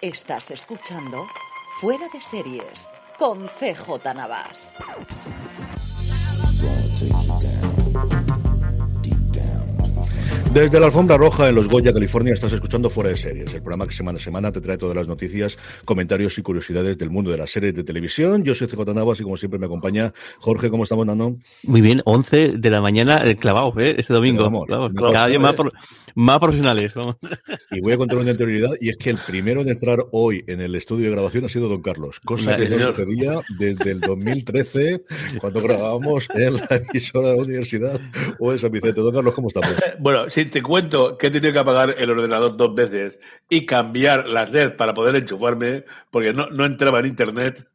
Estás escuchando Fuera de Series con CJ Navas. Desde la alfombra roja en Los Goya, California, estás escuchando Fuera de Series, el programa que semana a semana te trae todas las noticias, comentarios y curiosidades del mundo de las series de televisión. Yo soy CJ Navas y como siempre me acompaña Jorge. ¿Cómo estamos, Nano? Muy bien, 11 de la mañana eh, clavados, ¿eh? Ese domingo. Vamos, Clavados. una Cada día más, pro- más profesionales. vamos. Y voy a contar una interioridad, y es que el primero en entrar hoy en el estudio de grabación ha sido Don Carlos, cosa que no sucedía desde el 2013, cuando grabábamos en la emisora de la universidad o en San Vicente. Don Carlos, ¿cómo estamos? Bueno, si te cuento que he tenido que apagar el ordenador dos veces y cambiar las LED para poder enchufarme, porque no, no entraba en internet.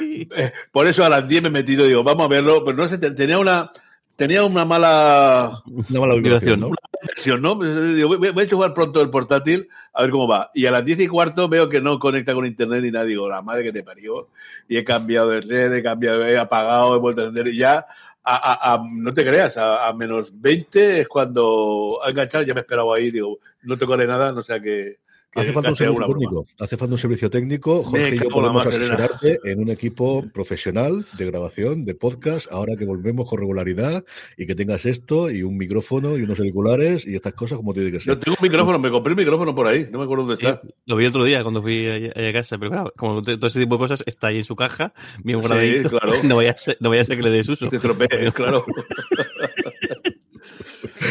Eh, Por eso a las 10 me he metido y digo, vamos a verlo, pero no sé, te- tenía una, tenía una mala Una mala vibración, ¿no? versión, ¿no? Pues, digo, voy, voy a enchufar pronto el portátil a ver cómo va. Y a las 10 y cuarto veo que no conecta con internet ni nada. Digo, la madre que te parió. Y he cambiado de LED, he cambiado, he apagado, he vuelto a encender y ya. A, a- a- no te creas, a, menos 20 es cuando ha enganchado, ya me he esperado ahí, digo, no tocaré nada, no sea que Hace falta un servicio técnico. Hace falta un servicio técnico. Jorge y yo podemos asesorarte en un equipo profesional de grabación, de podcast, ahora que volvemos con regularidad y que tengas esto y un micrófono y unos auriculares y estas cosas como tiene que ser. Yo tengo un micrófono, me compré un micrófono por ahí, no me acuerdo dónde Sí, está. lo vi otro día cuando fui allá a casa, pero claro, como todo ese tipo de cosas está ahí en su caja, bien Sí, claro. No vaya a ser, no vaya a ser que le des uso. Te estropees, claro.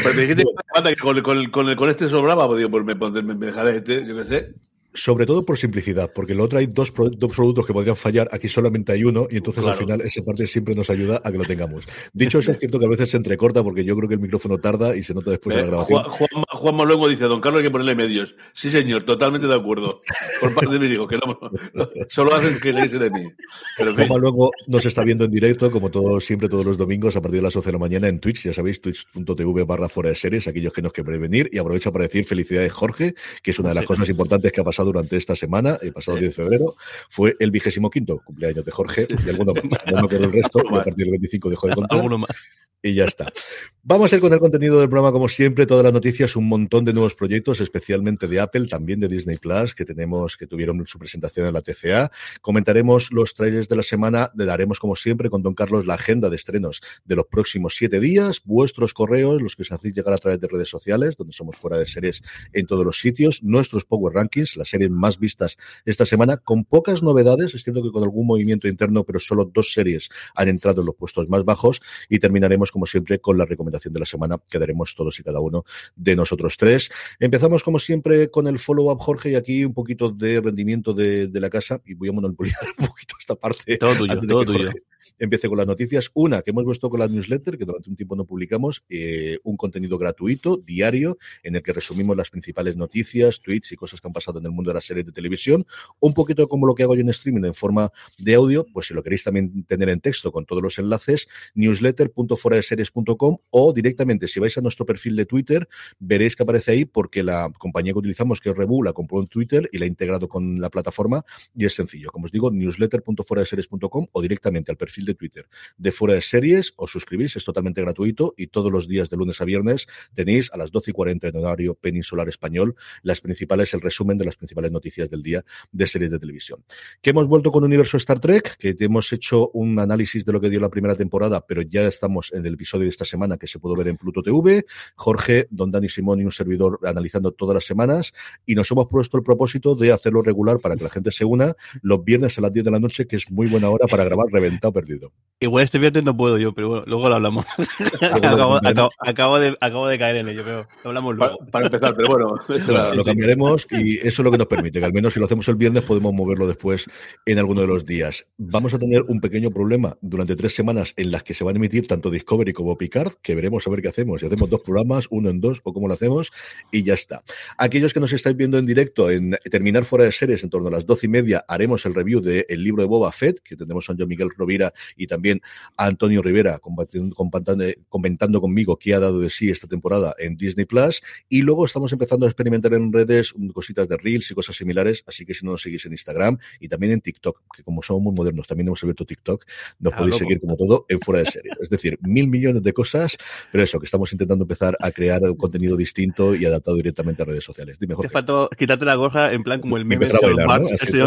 Pero me dijiste que con, con, con, con este sobraba, pues digo, pues me, pondré- me, me dejaré este, yo qué sé. Sobre todo por simplicidad, porque lo otro hay dos, pro- dos productos que podrían fallar, aquí solamente hay uno, y entonces al final esa parte siempre nos ayuda a que lo tengamos. Dicho eso, es cierto que a veces se entrecorta porque yo creo que el micrófono tarda y se nota después de la Eh, grabación. Juan, Juanma, Juanma luego dice, don Carlos hay que ponerle medios. Sí, señor, totalmente de acuerdo. Por parte de mi hijo, que no, no, solo hacen que se de mí. Pero Juanma luego nos está viendo en directo, como todos, siempre todos los domingos, a partir de las 11 de la mañana en Twitch, ya sabéis, twitch.tv barra fuera de series, aquellos que nos quieren venir. Y aprovecho para decir felicidades, Jorge, que es una de las cosas importantes que ha pasado durante esta semana, el pasado 10 de febrero, fue el vigésimo quinto cumpleaños de Jorge y alguno más. No me acuerdo el resto, a partir del 25 dejó de contar. Alguno más. Y ya está. Vamos a ir con el contenido del programa, como siempre, todas las noticias, un montón de nuevos proyectos, especialmente de Apple, también de Disney Plus, que tenemos, que tuvieron su presentación en la TCA. Comentaremos los trailers de la semana, le daremos, como siempre, con Don Carlos la agenda de estrenos de los próximos siete días, vuestros correos, los que os hacéis llegar a través de redes sociales, donde somos fuera de series en todos los sitios, nuestros Power Rankings, las series más vistas esta semana, con pocas novedades, es cierto que con algún movimiento interno, pero solo dos series han entrado en los puestos más bajos. Y terminaremos como siempre con la recomendación de la semana que daremos todos y cada uno de nosotros tres. Empezamos como siempre con el follow-up Jorge y aquí un poquito de rendimiento de, de la casa y voy a monopolizar un poquito esta parte Todo tuyo, todo tuyo. Jorge empiece con las noticias. Una, que hemos puesto con la newsletter, que durante un tiempo no publicamos, eh, un contenido gratuito, diario, en el que resumimos las principales noticias, tweets y cosas que han pasado en el mundo de las series de televisión. Un poquito como lo que hago yo en streaming en forma de audio, pues si lo queréis también tener en texto con todos los enlaces, newsletter.foradeseries.com o directamente, si vais a nuestro perfil de Twitter, veréis que aparece ahí porque la compañía que utilizamos, que es Rebu, la compró Twitter y la ha integrado con la plataforma y es sencillo. Como os digo, newsletter.foradeseries.com o directamente al perfil de Twitter de Fuera de Series, os suscribís, es totalmente gratuito y todos los días de lunes a viernes tenéis a las 12 y 40 en horario peninsular español las principales, el resumen de las principales noticias del día de series de televisión. Que hemos vuelto con Universo Star Trek, que hemos hecho un análisis de lo que dio la primera temporada, pero ya estamos en el episodio de esta semana que se pudo ver en Pluto TV. Jorge, Don Dani Simón y un servidor analizando todas las semanas y nos hemos puesto el propósito de hacerlo regular para que la gente se una los viernes a las 10 de la noche, que es muy buena hora para grabar Reventado Perdido. Igual este viernes no puedo yo, pero bueno, luego lo hablamos. acabo, acabo, acabo, de, acabo de caer en ello, pero lo hablamos luego. Para, para empezar, pero bueno. Lo cambiaremos y eso es lo que nos permite, que al menos si lo hacemos el viernes podemos moverlo después en alguno de los días. Vamos a tener un pequeño problema durante tres semanas en las que se van a emitir tanto Discovery como Picard, que veremos a ver qué hacemos. Si hacemos dos programas, uno en dos o cómo lo hacemos y ya está. Aquellos que nos estáis viendo en directo en terminar fuera de series en torno a las doce y media haremos el review del libro de Boba Fett, que tendremos a John Miguel Rovira y también a Antonio Rivera comentando conmigo qué ha dado de sí esta temporada en Disney Plus. Y luego estamos empezando a experimentar en redes cositas de Reels y cosas similares, así que si no nos seguís en Instagram y también en TikTok, que como somos muy modernos, también hemos abierto TikTok, nos Ah, podéis loco. seguir como todo en fuera de serie. Es decir, mil millones de cosas, pero eso, que estamos intentando empezar a crear un contenido distinto y adaptado directamente a redes sociales. Dime, Te faltó quitarte la gorra en plan como el meme de Así,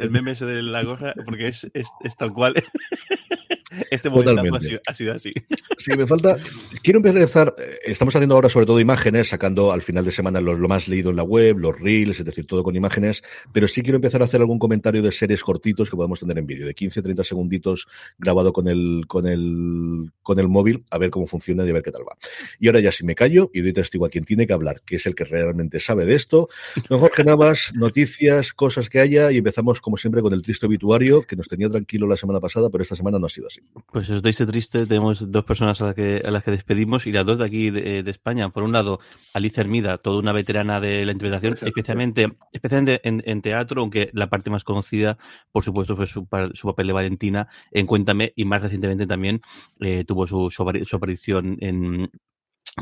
el meme ese de la gorra, porque es, es, es tal cual. Este momento ha Totalmente. sido, ha sido así. Sí, me falta. Quiero empezar. eh, Estamos haciendo ahora sobre todo imágenes, sacando al final de semana lo, lo más leído en la web, los reels, es decir, todo con imágenes. Pero sí quiero empezar a hacer algún comentario de series cortitos que podamos tener en vídeo, de 15, 30 segunditos grabado con el, con el, con el móvil, a ver cómo funciona y a ver qué tal va. Y ahora ya si me callo y doy testigo a quien tiene que hablar, que es el que realmente sabe de esto. Don Jorge Navas, noticias, cosas que haya, y empezamos como siempre con el triste obituario, que nos tenía tranquilo la semana pasada, pero esta semana no ha sido así. Pues os este triste, tenemos dos personas a las que, a las que despedimos y las dos de aquí de, de España. Por un lado, Alicia Hermida, toda una veterana de la interpretación, Exacto. especialmente, especialmente en, en teatro, aunque la parte más conocida, por supuesto, fue su, par- su papel de Valentina en Cuéntame y más recientemente también eh, tuvo su, su aparición en...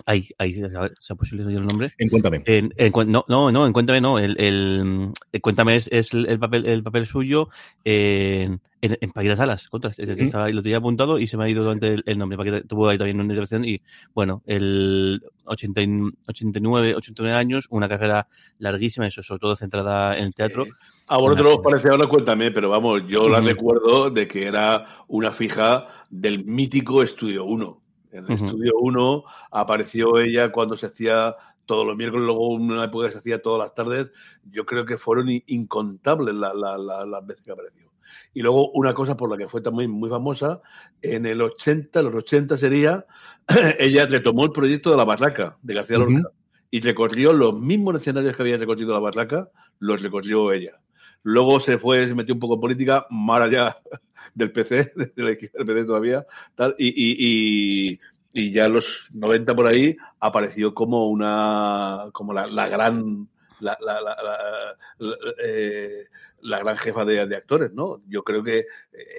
Ay, ay, ¿se ha posible el nombre? En cuéntame. En, en no, no, no, en Cuéntame no. El, el, el Cuéntame es, es el, papel, el papel suyo en, en, en Paquitas Alas. Estaba ahí, lo tenía apuntado y se me ha ido durante el, el nombre. Paquita- tuvo ahí también una intervención y, bueno, el 80 y- 89, 89 años, una carrera larguísima, eso sobre todo centrada en el teatro. A vosotros os parece ahora, cuéntame, pero vamos, yo la recuerdo de que era una fija del mítico Estudio 1. En el. Estudio 1 apareció ella cuando se hacía todos los miércoles, luego una época que se hacía todas las tardes. Yo creo que fueron incontables la- la- la- las veces que apareció. Y luego una cosa por la que fue también muy famosa, en el 80, los 80 sería, ella retomó el proyecto de la barraca de García. Lorca y recorrió los mismos escenarios que había recorrido la barraca, los recorrió ella. Luego se fue, se metió un poco en política, más allá del PC, de la izquierda del PC todavía, tal, y, y, y, y ya en los 90 por ahí apareció como una, como la, la gran, la, la, la, eh, la gran jefa de, de actores, ¿no? Yo creo que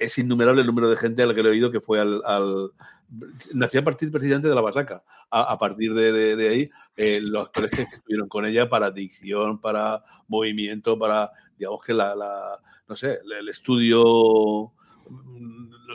es innumerable el número de gente a la que le he oído que fue al, al nació a partir precisamente de la Basaca. A, partir de, de- ahí, eh, los actores que, estuvieron con ella para dicción, para movimiento, para, digamos que la, no sé, el, estudio,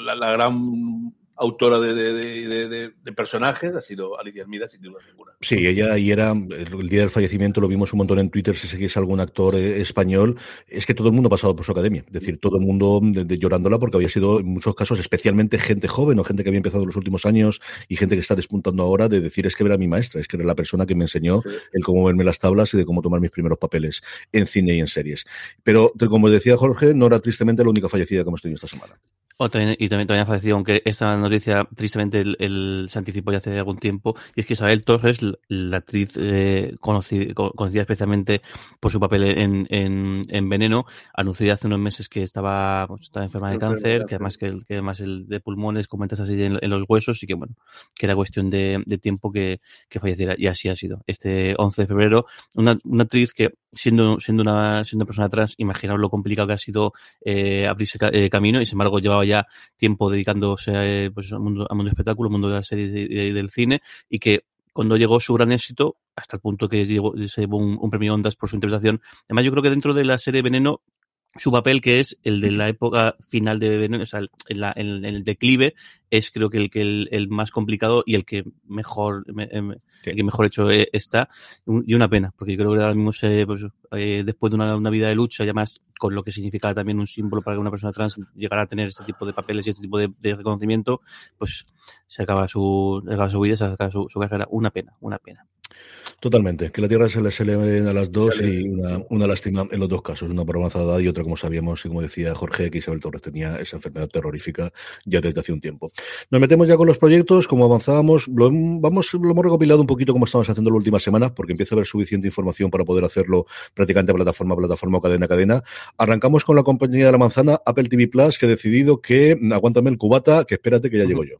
la gran autora de, de- de- de- personajes ha sido Alicia Hermida, sin duda ninguna. Sí, ella y era el, día del fallecimiento, lo vimos un montón en Twitter, si seguís algún actor eh, español, es que todo el mundo ha pasado por su academia, es decir, todo el mundo llorándola porque había sido en muchos casos especialmente gente joven o gente que había empezado en los últimos años y gente que está despuntando ahora de decir es que era mi maestra, es que era la persona que me enseñó Sí. el cómo verme las tablas y de cómo tomar mis primeros papeles en cine y en series. Pero como decía Jorge, no era tristemente la única fallecida que hemos tenido esta semana. Oh, también, y también, también ha fallecido, aunque esta noticia tristemente el, el, se anticipó ya hace algún tiempo, y es que Isabel Torres, la actriz eh, conocida, conocida, especialmente por su papel en, en, en, Veneno, anunció ya hace unos meses que estaba, pues, estaba enferma de cáncer, que además, que, que, además el de pulmones, comentas así en, en, los huesos, y que bueno, que era cuestión de, de tiempo que, que, falleciera, y así ha sido. Este 11 de febrero, una, una actriz que siendo, siendo, una, siendo una persona trans, imaginaos lo complicado que ha sido eh, abrirse eh, camino, y sin embargo llevaba ya tiempo dedicándose a, pues, al, mundo, al mundo del espectáculo, al mundo de la serie y del cine, y que cuando llegó su gran éxito, hasta el punto que llegó, se llevó un, un, premio Ondas por su interpretación. Además, yo creo que dentro de la serie Veneno su papel, que es el de la época final de Veneno, o sea, en, la, en, en, el declive, es creo que el que el, el, más complicado y el que mejor el que mejor hecho eh, está. Y una pena porque yo creo que ahora mismo se, pues, eh, después de una, una, vida de lucha y además con lo que significa también un símbolo para que una persona trans llegara a tener este tipo de papeles y este tipo de, reconocimiento pues se acaba su, se acaba su vida se acaba su, su carrera. Una pena una pena Totalmente, que la Tierra se le, se le a las dos y una, una, lástima en los dos casos, una por avanzada y otra, como sabíamos, y como decía Jorge, que Isabel Torres tenía esa enfermedad terrorífica ya desde hace un tiempo. Nos metemos ya con los proyectos, como avanzábamos, lo, vamos, lo hemos recopilado un poquito como estamos haciendo la última semana, porque empieza a haber suficiente información para poder hacerlo prácticamente plataforma a plataforma o cadena a cadena. Arrancamos con la compañía de la manzana, Apple TV Plus, que ha decidido que, aguántame el cubata, que espérate que ya llego yo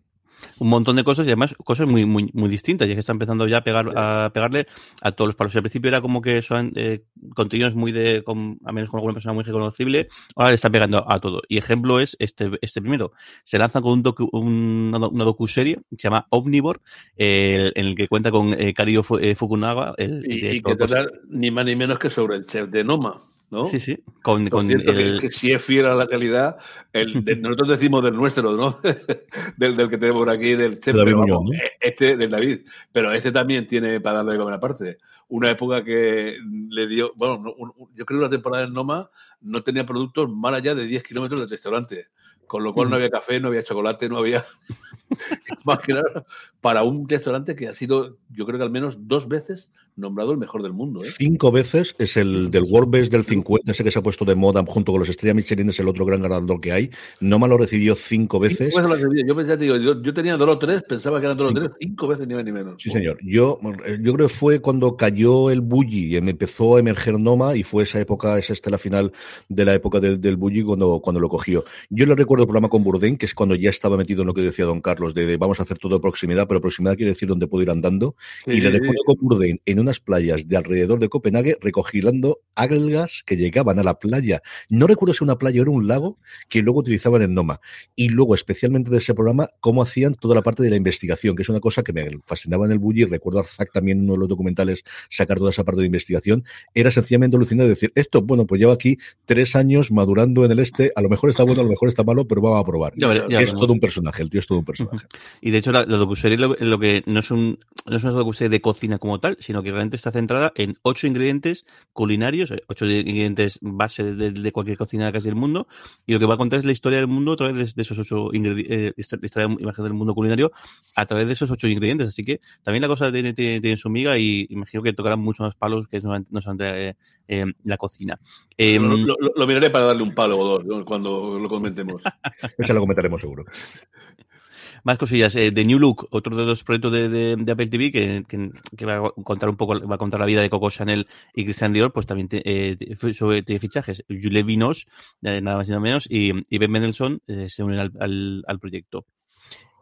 un montón de cosas y además cosas muy muy muy distintas, ya que está empezando ya a pegar a pegarle a todos los palos. Al principio era como que son eh, contenidos muy de, con, a menos con alguna persona muy reconocible, ahora le está pegando a todo. Y ejemplo es este este primero. Se lanza con un docu, un, una docuserie que se llama Omnivore, eh, en el que cuenta con eh, Kario Fukunaga. El, y, y que trata ni más ni menos que sobre el chef de Noma. ¿No? Sí, sí. Con, con el... que, que, si es fiel a la calidad, el, de, nosotros decimos del nuestro, ¿no? del, del, que tenemos por aquí, del chef, pero vamos, ¿no? este del David. Pero este también tiene para darle de comer aparte. Una época que le dio, bueno, un, un, yo creo que la temporada en Noma no tenía productos más allá de 10 kilómetros del restaurante. Con lo cual no había café, no había chocolate, no había. Nada, para un restaurante que ha sido, yo creo que al menos dos veces nombrado el mejor del mundo. ¿eh? Cinco veces es el del World Best del 50, ese que se ha puesto de moda junto con los Estrella Michelin, es el otro gran ganador que hay. No me lo recibió cinco veces. Cinco veces yo, pensé, digo, yo, yo, tenía dos o tres, pensaba que eran dos o tres, cinco veces ni más ni menos. Sí, señor. Yo, yo creo que fue cuando cayó el Bulli y me empezó a emerger Noma y fue esa época, esa estela final de la época del, del Bulli cuando, cuando lo cogió. Yo le recuerdo el programa con Bourdain, que es cuando ya estaba metido en lo que decía don Carlos, de, de vamos a hacer todo de proximidad, pero proximidad quiere decir donde puedo ir andando. Sí. Y le recuerdo con Bourdain en unas playas de alrededor de Copenhague recogilando algas que llegaban a la playa. No recuerdo si una playa o era un lago que luego utilizaban en Noma. Y luego, especialmente de ese programa, cómo hacían toda la parte de la investigación, que es una cosa que me fascinaba en el Bulli. Recuerdo a Zack también en uno de los documentales sacar toda esa parte de investigación. Era sencillamente alucinante decir, esto, bueno, pues llevo aquí tres años madurando en el este, a lo mejor está bueno, a lo mejor está malo, pero vamos a probar. Ya, ya, es todo un personaje, el tío es todo un personaje. Y de hecho, la, la docuserie lo, lo, que no es, un, no es una docuserie de cocina como tal, sino que realmente está centrada en ocho ingredientes culinarios, ocho ingredientes base de, de cualquier cocina casi del mundo, y lo que va a contar es la historia del mundo a través de, de esos ocho ingredientes, eh, historia imagen del mundo culinario a través de esos ocho ingredientes. Así que también la cosa tiene, tiene, tiene su miga y imagino que tocarán muchos más palos que no, no son de, eh, la cocina. Eh, lo, lo, lo, miraré para darle un palo o dos cuando lo comentemos. Esa lo comentaremos seguro. Más cosillas. Eh, The New Look, otro de los proyectos de, Apple TV que, va a contar un poco, va a contar la vida de Coco Chanel y Christian Dior, pues también te, eh, sobre fichajes. Julie Vinos, eh, nada más y nada menos, y, Ben Mendelssohn eh, se unen al, al proyecto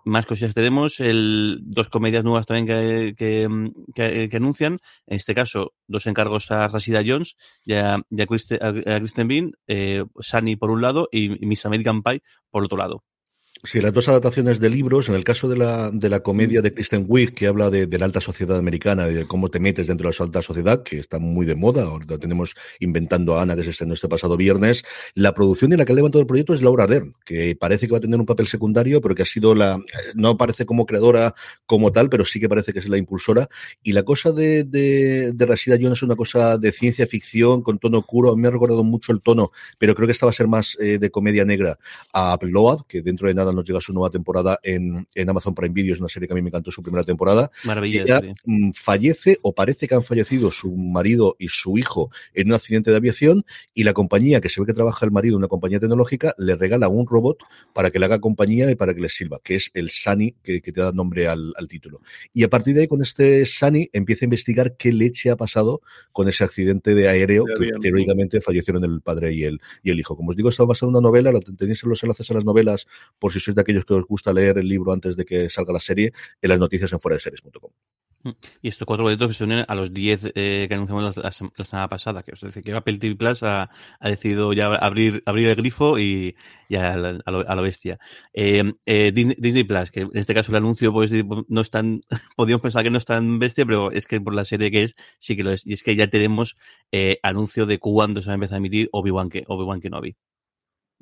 más cosillas tenemos, el, dos comedias nuevas también que, que, que, anuncian, en este caso, dos encargos a Rashida Jones y a, a, Kristen, a Kristen Bean, eh, Sunny por un lado y, y Miss American Pie por otro lado. Sí, las dos adaptaciones de libros, en el caso de la, de la comedia de Kristen Wiig, que habla de, de, la alta sociedad americana, de cómo te metes dentro de esa alta sociedad, que está muy de moda, ahora tenemos inventando a Ana, que se estrenó este pasado viernes, la producción y la que ha levantado el proyecto es Laura Dern, que parece que va a tener un papel secundario, pero que ha sido la, no parece como creadora como tal, pero sí que parece que es la impulsora, y la cosa de, de, de Rashida Jones es una cosa de ciencia ficción, con tono oscuro, me ha recordado mucho el tono, pero creo que esta va a ser más eh, de comedia negra. A Upload, que dentro de nada nos llega su nueva temporada en, en Amazon Prime Video, es una serie que a mí me encantó su primera temporada. Maravilla. Ella, serie. mm, fallece o parece que han fallecido su marido y su hijo en un accidente de aviación y la compañía que se ve que trabaja el marido, una compañía tecnológica, le regala un robot para que le haga compañía y para que le sirva, que es el Sani que, que te da nombre al, al título. Y a partir de ahí, con este Sani, empieza a investigar qué leche ha pasado con ese accidente de aéreo De que, heroicamente fallecieron el padre y el, y el hijo. Como os digo, está basado en una novela, lo tenéis en los enlaces a las novelas, por si sois de aquellos que os gusta leer el libro antes de que salga la serie, en las noticias en fuera de series.com. Y estos cuatro boletos que se unen a los 10 eh, que anunciamos la, la sem- la semana pasada. Que os dice que Apple TV Plus ha, ha decidido ya abrir, abrir el grifo y, y a, la- lo, bestia. Eh, eh, Disney, Plus, que en este caso el anuncio pues, no es tan, podríamos pensar que no es tan bestia, pero es que por la serie que es, sí que lo es. Y es que ya tenemos eh, anuncio de cuándo se va a empezar a emitir Obi-Wan Obi-Wan Kenobi.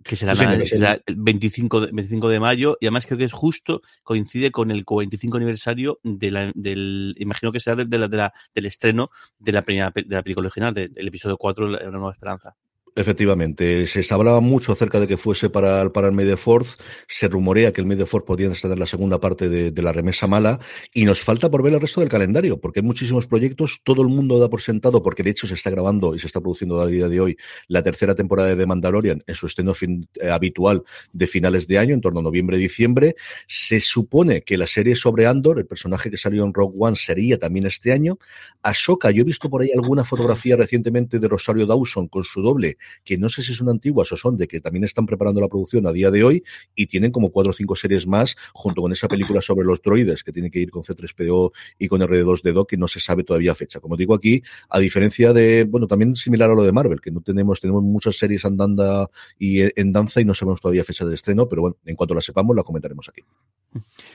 Que será, Sí, es el- será el 25 de, 25 de mayo y además creo que es justo, coincide con el 45 aniversario de la, del, imagino que será de, de la, de la- del estreno de la primera de la película original, de- del episodio 4, La, la Nueva Esperanza. Efectivamente, se hablaba mucho acerca de que fuese para, para el Fourth, se rumorea que el Fourth podía estar la segunda parte de, de la remesa mala y nos falta por ver el resto del calendario, porque hay muchísimos proyectos, todo el mundo da por sentado, porque de hecho se está grabando y se está produciendo a día de hoy la tercera temporada de The Mandalorian en su estreno fin- eh, habitual de finales de año, en torno a noviembre-diciembre. Se supone que la serie sobre Andor, el personaje que salió en Rogue One, sería también este año. Ahsoka, yo he visto por ahí alguna fotografía recientemente de Rosario Dawson con su doble, que no sé si son antiguas o son de que también están preparando la producción a día de hoy y tienen como cuatro o cinco series más junto con esa película sobre los droides que tiene que ir con C3PO y con R2D2 que no se sabe todavía fecha. Como digo aquí, a diferencia de, bueno, también similar a lo de Marvel, que no tenemos, tenemos muchas series andando y en danza y no sabemos todavía fecha de estreno, pero bueno, en cuanto la sepamos la comentaremos aquí.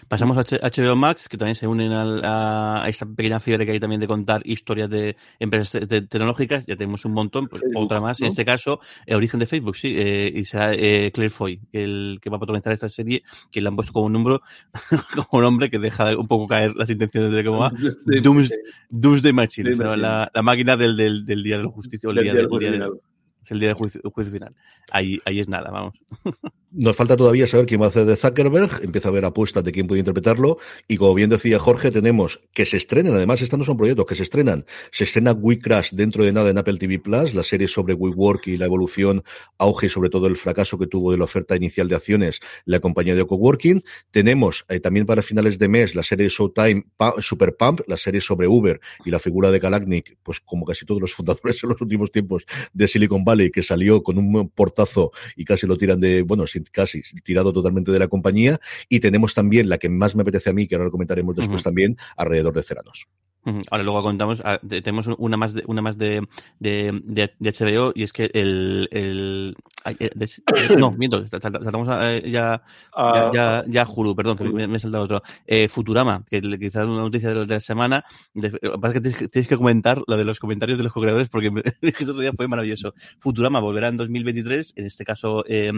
Pasamos a HBO Max, que también se unen al- a, a esta pequeña fiebre que hay también de contar historias de empresas te- te- tecnológicas. Ya tenemos un montón, pues otra más. En este caso, el origen de Facebook, sí. eh, y será eh, Claire Foy, el, que va a protagonizar esta serie, que le han puesto como un número, como un hombre que deja un poco caer las intenciones de cómo va. Dooms- Doomsday Machine, o sea. La, la máquina del, del, del día de la justicia, o el del día, día del, día del- el día del juicio, juicio final. Ahí, ahí es nada, vamos. Nos falta todavía saber quién va a hacer de Zuckerberg, empieza a haber apuestas de quién puede interpretarlo, y como bien decía Jorge, tenemos que se estrenen, además estos no son proyectos que se estrenan, se estrena We Crash dentro de nada en Apple TV Plus, la serie sobre WeWork y la evolución, auge y sobre todo el fracaso que tuvo de la oferta inicial de acciones la compañía de coworking, tenemos eh, también para finales de mes la serie Showtime Super Pump, la serie sobre Uber y la figura de Kalanick, pues como casi todos los fundadores en los últimos tiempos de Silicon Valley, que salió con un portazo y casi lo tiran de, bueno, sin- casi tirado totalmente de la compañía. Y tenemos también la que más me apetece a mí, que ahora lo comentaremos después también, alrededor de Ceranos. Ahora luego contamos, ah, tenemos una más de, una más de, de, de, de HBO y es que el, el eh, no, miento, sal- sal- saltamos a, eh, ya, Ah, ya, ya, ya Hulu, perdón, que me, me he saltado otro. Eh, Futurama, que quizás una noticia de, la- semana. Lo que pasa es que tienes, que tienes que comentar lo de los comentarios de los co-creadores porque este otro día fue maravilloso. Futurama volverá en 2023, en este caso eh,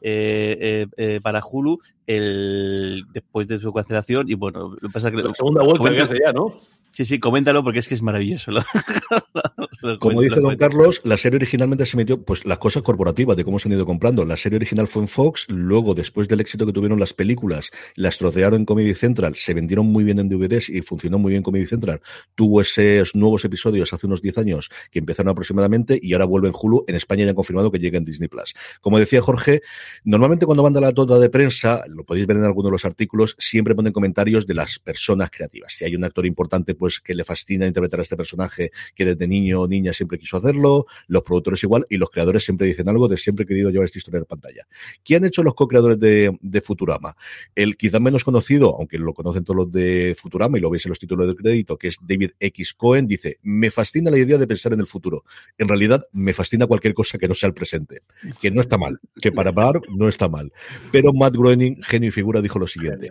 eh, para Hulu, el, después de su cancelación. Y bueno, lo que pasa es que la segunda vuelta que hace ya, ¿no? Sí, sí, coméntalo porque es que es maravilloso. Lo- lo Como dice don. Carlos, la serie originalmente se metió, pues las cosas corporativas de cómo se han ido comprando. La serie original fue en Fox, luego, después del éxito que tuvieron las películas, las trocearon en Comedy Central, se vendieron muy bien en DVDs y funcionó muy bien Comedy Central. Tuvo esos nuevos episodios hace unos 10 años que empezaron aproximadamente y ahora vuelve en Hulu. En España ya han confirmado que llega en Disney Plus. Como decía Jorge, normalmente cuando manda la tota de prensa, lo podéis ver en algunos de los artículos, siempre ponen comentarios de las personas creativas. Si hay un actor importante, pues que le fascina interpretar a este personaje que desde niño o niña siempre quiso hacerlo, los productores igual, y los creadores siempre dicen algo de siempre he querido llevar esta historia en pantalla. ¿Quién han hecho los co-creadores de, de Futurama? El quizás menos conocido, aunque lo conocen todos los de Futurama y lo veis en los títulos de crédito, que es David X. Cohen, dice, me fascina la idea de pensar en el futuro. En realidad, me fascina cualquier cosa que no sea el presente, que no está mal, que para par no está mal. Pero Matt Groening, genio y figura, dijo lo siguiente.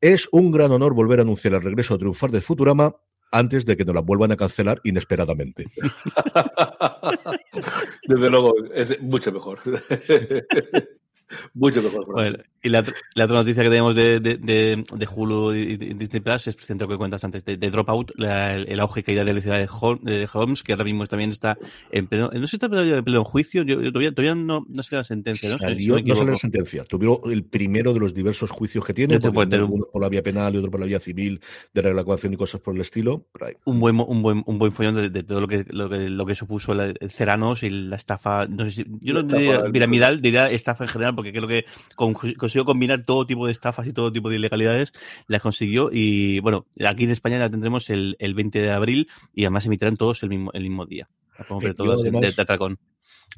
Es un gran honor volver a anunciar el regreso a triunfar de Futurama antes de que nos la vuelvan a cancelar inesperadamente. Desde luego, es mucho mejor. Mucho mejor. Bueno, y la, la, otra noticia que tenemos de, de, de, de Hulu y Disney Plus es precisamente lo que cuentas antes de, de Dropout, la, el, el, auge y caída de la ciudad de Holmes, que ahora mismo también está en pleno, no sé si está en pleno juicio, yo, yo todavía, todavía no, no sé la sentencia, ¿no? Salió, no salió la sentencia, tuvieron el primero de los diversos juicios que tiene, uno un... por la vía penal y otro por la vía civil, de regulación y cosas por el estilo. Un buen, un buen, un buen follón de, de todo lo que, lo que, lo que supuso la, el Ceranos y la estafa, no sé si, yo no diría piramidal, diría estafa en general, porque creo que con, consiguió combinar todo tipo de estafas y todo tipo de ilegalidades, las consiguió y bueno, aquí en España la tendremos el, el 20 de abril y además emitirán todos el mismo, el mismo día. La todas además, de, de Atracón.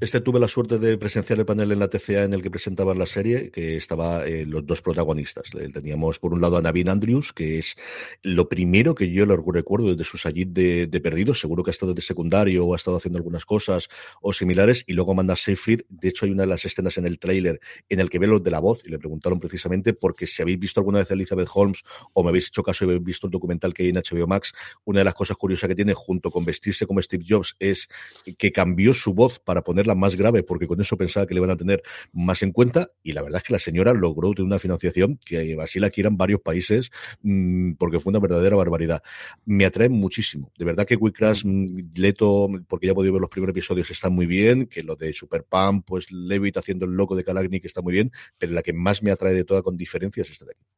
Este tuve la suerte de presenciar el panel en la TCA en el que presentaban la serie, que estaba eh, los dos protagonistas. Teníamos por un lado a Navin Andrews, que es lo primero que yo lo recuerdo desde sus allí de, de. Seguro que ha estado de secundario o ha estado haciendo algunas cosas o similares. Y luego manda Seyfried. De hecho, hay una de las escenas en el tráiler en el que ve los de la voz y le preguntaron precisamente porque si habéis visto alguna vez a Elizabeth Holmes o me habéis hecho caso y habéis visto el documental que hay en HBO Max, una de las cosas curiosas que tiene junto con vestirse como Steve Jobs es que cambió su voz para ponerla más grave porque con eso pensaba que le van a tener más en cuenta y la verdad es que la señora logró tener una financiación que así la quieran varios países mmm, porque fue una verdadera barbaridad. Me atrae muchísimo. De verdad que We Crash, mmm, Leto, porque ya he podido ver los primeros episodios, está muy bien, que lo de Super Pump, pues Levitt haciendo el loco de Kalagnik está muy bien, pero la que más me atrae de toda con diferencia es esta de aquí.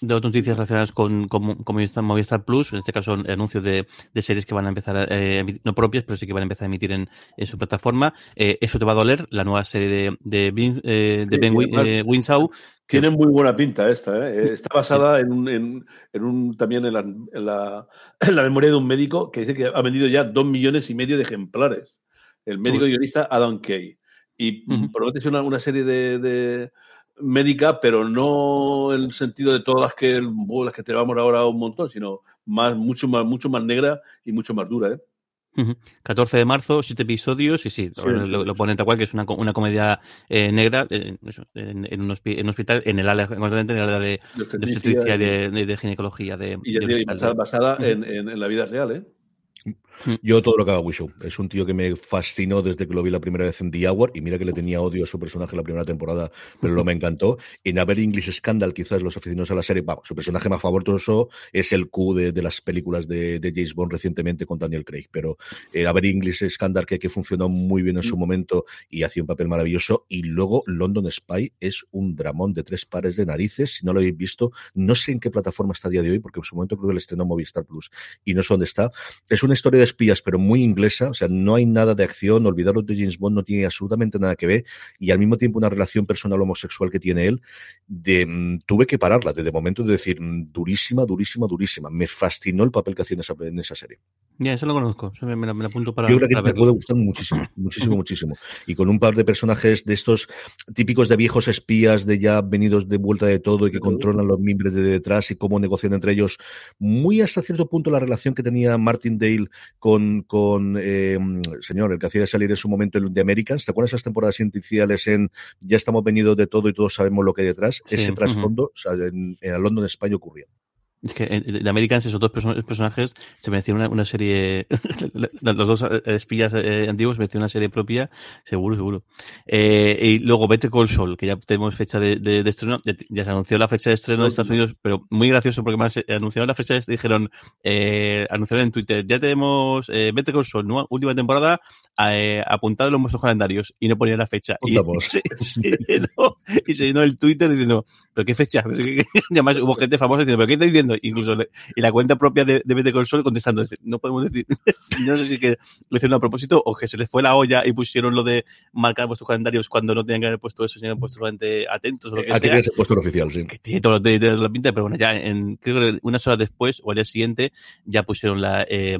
De otras noticias relacionadas con, con, con Movistar, Movistar, Plus, en este caso anuncios de, de, series que van a empezar a eh, emitir, no propias, pero sí que van a empezar a emitir en, en su plataforma. Eh, eso te va a doler, la nueva serie de, de, Ben, eh, de ben eh, Winshaw. Tiene muy buena pinta esta, ¿eh? Está basada sí. en, un, en, en, un, también en la, en, la, en la memoria de un médico que dice que ha vendido ya dos millones y medio de ejemplares. El médico guionista Adam Kay. Y uh -huh. probablemente es una, una serie de, de médica, pero no en el sentido de todas las que, las que tenemos ahora un montón, sino más, mucho más, mucho más negra y mucho más dura, ¿eh? Uh -huh. 14 de marzo, siete episodios, y sí, sí, lo, sí. lo, ponen tal cual, que es una, una comedia eh, negra eh, eso, en, en, un en, un hospital, en el área, concretamente en el área de, de y de, de, de, ginecología. De, y de basada, basada uh -huh. en, en, la vida real, ¿eh? Yo todo lo que haga Wishow. Es un tío que me fascinó desde que lo vi la primera vez en The Hour y mira que le tenía odio a su personaje la primera temporada, pero lo me encantó. En Aver English Scandal, quizás los aficionados a la serie, vamos, su personaje más favorito es el Q de, de las películas de, de, James Bond recientemente con Daniel Craig, pero eh, Aver English Scandal que, que funcionó muy bien en su momento y hacía un papel maravilloso y luego London Spy es un dramón de tres pares de narices, si no lo habéis visto, no sé en qué plataforma está a día de hoy porque en su momento creo que le estrenó Movistar Plus y no sé dónde está. Es una historia de espías, pero muy inglesa, o sea, no hay nada de acción, olvidaros de James Bond, no tiene absolutamente nada que ver, y al mismo tiempo una relación personal homosexual que tiene él, de, mm, tuve que pararla desde el momento de decir, mm, durísima, durísima, durísima. Me fascinó el papel que hacía en esa, en esa serie. Ya, eso lo conozco, me, me, me, apunto para. Yo creo que te verlo. puede gustar muchísimo, muchísimo, muchísimo. Y con un par de personajes de estos típicos de viejos espías, de ya venidos de vuelta de todo y que controlan los miembros de detrás y cómo negocian entre ellos, muy hasta cierto punto la relación que tenía Martin Dale con, con eh, señor, el que hacía de salir en su momento de Americans. ¿Te acuerdas esas temporadas iniciales en ya estamos venidos de todo y todos sabemos lo que hay detrás? Sí, Ese trasfondo, uh -huh. o sea, en, en London, España ocurría. Es que de Americans, esos dos personajes se merecían una, una serie. los dos espías eh, antiguos merecían una serie propia, seguro, seguro. Eh, y luego Vete Call Sol, que ya tenemos fecha de, de, de estreno. Ya, ya, se anunció la fecha de estreno de Estados Unidos, pero muy gracioso porque más anunciaron la fecha, de, dijeron, eh, anunciaron en Twitter, ya tenemos eh, Vete Call Sol, ¿no? última temporada, eh, apuntado en vuestros calendarios y no ponían la fecha. Y se, se, llenó, y se llenó el Twitter diciendo, ¿pero qué fecha? Además hubo gente famosa diciendo, ¿pero qué está diciendo? Incluso le, y la cuenta propia de, de BT Console contestando, no podemos decir, no sé si que lo hicieron a propósito o que se les fue la olla y pusieron lo de marcar vuestros calendarios cuando no tenían que haber puesto eso, sino puesto solamente atentos o lo que Aquí sea. puesto el oficial, sí. Que tiene de, la pinta, pero bueno, ya en, creo que unas horas después o al día siguiente ya pusieron la, eh,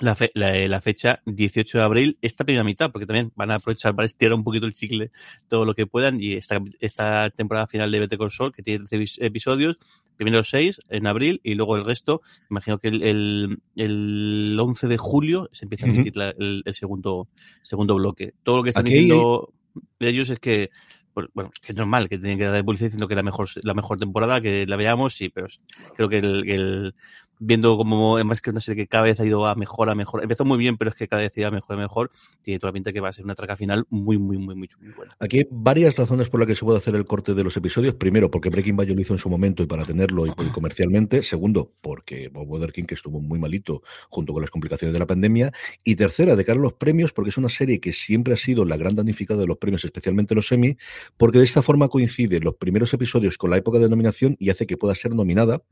la, fe, la, la, fecha 18 de abril, esta primera mitad, porque también van a aprovechar para estirar un poquito el chicle todo lo que puedan. Y esta, esta temporada final de BT Console, que tiene 13 episodios, primero 6 en abril y luego el resto, imagino que el, el, el 11 de julio se empieza a emitir uh -huh. el, el, segundo, segundo bloque. Todo lo que están Aquí... diciendo ellos es que bueno, que es normal que tienen que dar publicidad diciendo que la mejor, la mejor temporada, que la veamos, sí, pero creo que el, el viendo como más que una serie que cada vez ha ido a mejor, a mejor, empezó muy bien, pero es que cada vez iba mejor, a mejor, tiene toda la pinta que va a ser una traca final muy, muy, muy, muy, muy buena. Aquí hay varias razones por las que se puede hacer el corte de los episodios. Primero, porque Breaking Bad lo hizo en su momento y para tenerlo y, y comercialmente. Segundo, porque Bob Odenkirk que estuvo muy malito junto con las complicaciones de la pandemia. Y tercera, de cara a los premios, porque es una serie que siempre ha sido la gran damnificada de los premios, especialmente los Emmy, porque de esta forma coinciden los primeros episodios con la época de nominación y hace que pueda ser nominada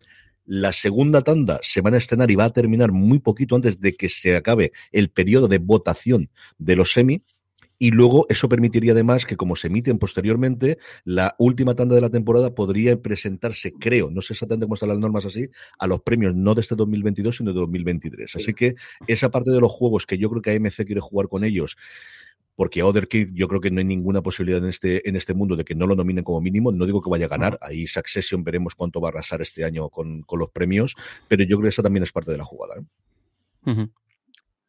la segunda tanda se van a estrenar y va a terminar muy poquito antes de que se acabe el periodo de votación de los semi. Y luego eso permitiría además que como se emiten posteriormente, la última tanda de la temporada podría presentarse, creo, no sé exactamente cómo están las normas así, a los premios no de este 2022, sino de 2023. Así que esa parte de los juegos que yo creo que AMC quiere jugar con ellos, porque Otherkill yo creo que no hay ninguna posibilidad en este, en este mundo de que no lo nominen como mínimo. No digo que vaya a ganar, ahí Succession veremos cuánto va a arrasar este año con, con los premios, pero yo creo que esa también es parte de la jugada. ¿eh? Uh -huh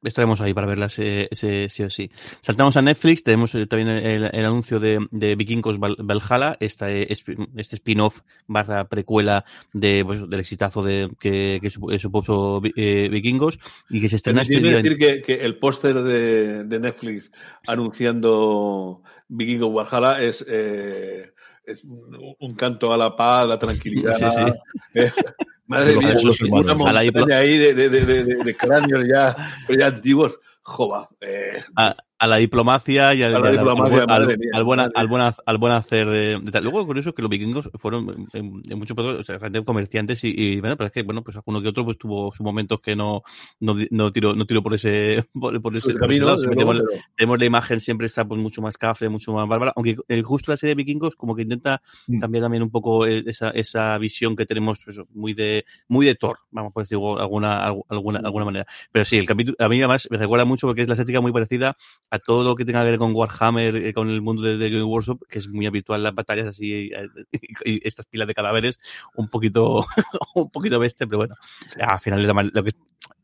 estaremos ahí para verlas eh, ese, sí o sí. Saltamos a Netflix, tenemos eh, también el, el, anuncio de, de Vikingos Valhalla, esta, eh, este spin-off barra precuela de, pues, del exitazo de, que, que supuso eh, Vikingos y que se estrena este día. decir que, que el póster de, de, Netflix anunciando Vikingos Valhalla es... Eh, es un canto a la paz, a la tranquilidad. Sí, sí. Eh, madre mía, una montaña ahí de, de, de, de, cráneos ya, ya antiguos. Joba. Eh, a, a, la diplomacia y al, buen, hacer de, de, tal. Luego, eso, que los vikingos fueron en, en muchos o sea, comerciantes y, y, bueno, pero es que, bueno, pues alguno que otro pues tuvo sus momentos que no, no, no tiró, no tiró por ese, por, por ese, por ese lado. Luego, tenemos, pero... tenemos, la imagen siempre está pues mucho más café, mucho más bárbara, aunque eh, justo la serie de vikingos como que intenta mm. cambiar también un poco eh, esa, esa visión que tenemos pues, muy de, muy de Thor, vamos a decir alguna, alguna, alguna manera. Pero sí, el capítulo, a mí además me recuerda mucho porque es la estética muy parecida a todo lo que tenga que ver con Warhammer, eh, con el mundo de, de Workshop, que es muy habitual las batallas así eh, y, y, estas pilas de cadáveres, un poquito, un poquito bestia, pero bueno, al final es lo que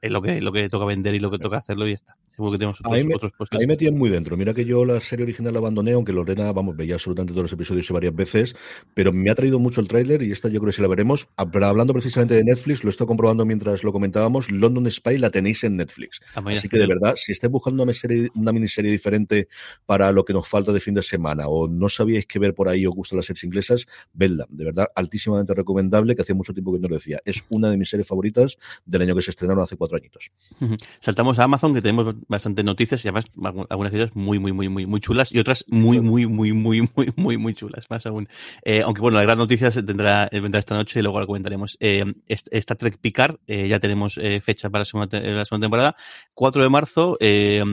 es lo que, lo que toca vender y lo que toca hacerlo y ya está. Seguro que tenemos otros, ahí me, otros puestos. Ahí me tienen muy dentro. Mira que yo la serie original la abandoné, aunque Lorena, vamos, veía absolutamente todos los episodios y varias veces, pero me ha traído mucho el tráiler y esta yo creo que sí la veremos. Hablando precisamente de Netflix, lo estoy comprobando mientras lo comentábamos, London Spy la tenéis en Netflix. Ah, Así que de verdad, si estáis buscando una, serie, una miniserie diferente para lo que nos falta de fin de semana o no sabíais qué ver por ahí o os gustan las series inglesas, vedla. De verdad, altísimamente recomendable, que hacía mucho tiempo que no lo decía. Es una de mis series favoritas del año que se estrenaron hace cuatro añitos. Saltamos a Amazon, que tenemos bastante noticias y además algunas de muy, muy, muy, muy, muy chulas y otras muy, muy, muy, muy, muy, muy, muy chulas, más aún. Eh, aunque bueno, la gran noticia se tendrá, vendrá esta noche y luego la comentaremos. Eh, Trek Picard, eh, ya tenemos eh, fecha para la segunda, temporada. 4 de marzo, eh,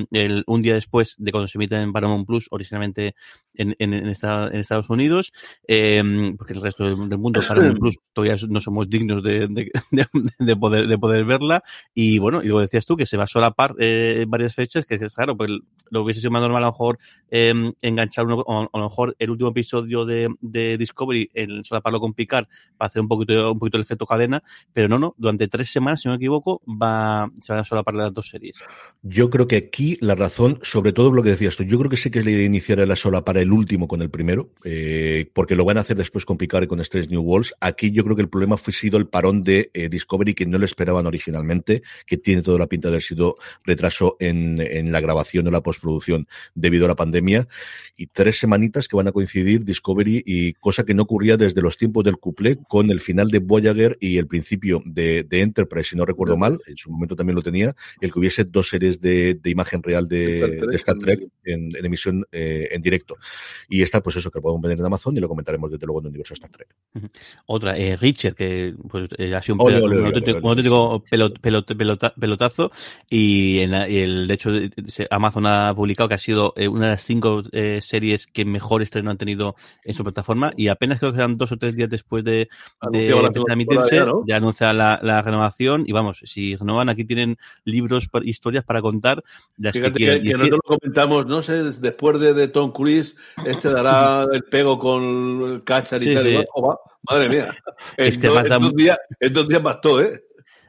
un día después de cuando se emite en Paramount Plus, originalmente en, en, en, esta, en Estados Unidos, eh, porque el resto del, mundo, Paramount Plus, todavía no somos dignos de, de, poder, de poder verla. Y bueno, y luego decías tú que se va a solapar eh, varias fechas, que es claro, pues lo hubiese sido más normal a lo mejor eh, enganchar uno, o a lo mejor el último episodio de, de Discovery, el solaparlo con Picard, para hacer un poquito, un poquito el efecto cadena, pero no, no, durante tres semanas, si no me equivoco, va, se van a solapar las dos series. Yo creo que aquí la razón, sobre todo lo que decías tú, yo creo que sí que es la idea de iniciar la solapar el último con el primero, eh, porque lo van a hacer después con Picard y con Strange New Worlds. Aquí yo creo que el problema fue sido el parón de eh, Discovery que no lo esperaban originalmente, que tiene toda la pinta de haber sido retraso en, en la grabación o la postproducción debido a la pandemia. Y tres semanitas que van a coincidir Discovery y cosa que no ocurría desde los tiempos del couple con el final de Voyager y el principio de, de Enterprise, si no recuerdo mal, en su momento también lo tenía, el que hubiese dos series de, de imagen real de Star Trek, de Star Trek en, en, emisión eh, en directo. Y está, pues eso, que lo podemos ver en Amazon y lo comentaremos desde luego en el universo Star Trek. Otra, eh, Richard, que pues, eh, ha sido un, ole, ole, un, auténtico, pelotazo y, en el, de hecho Amazon ha publicado que ha sido eh, una de las cinco eh, series que mejor estreno han tenido en su plataforma y apenas creo que eran dos o tres días después de, de, emitirse ya, anuncia la, renovación y vamos, si renovan aquí tienen libros, historias para contar las que, que, nosotros lo comentamos, no sé, después de, de Tom Cruise, este dará el pego con el Cachar y tal. Madre mía. Es que más dos, días, en dos días bastó, ¿eh?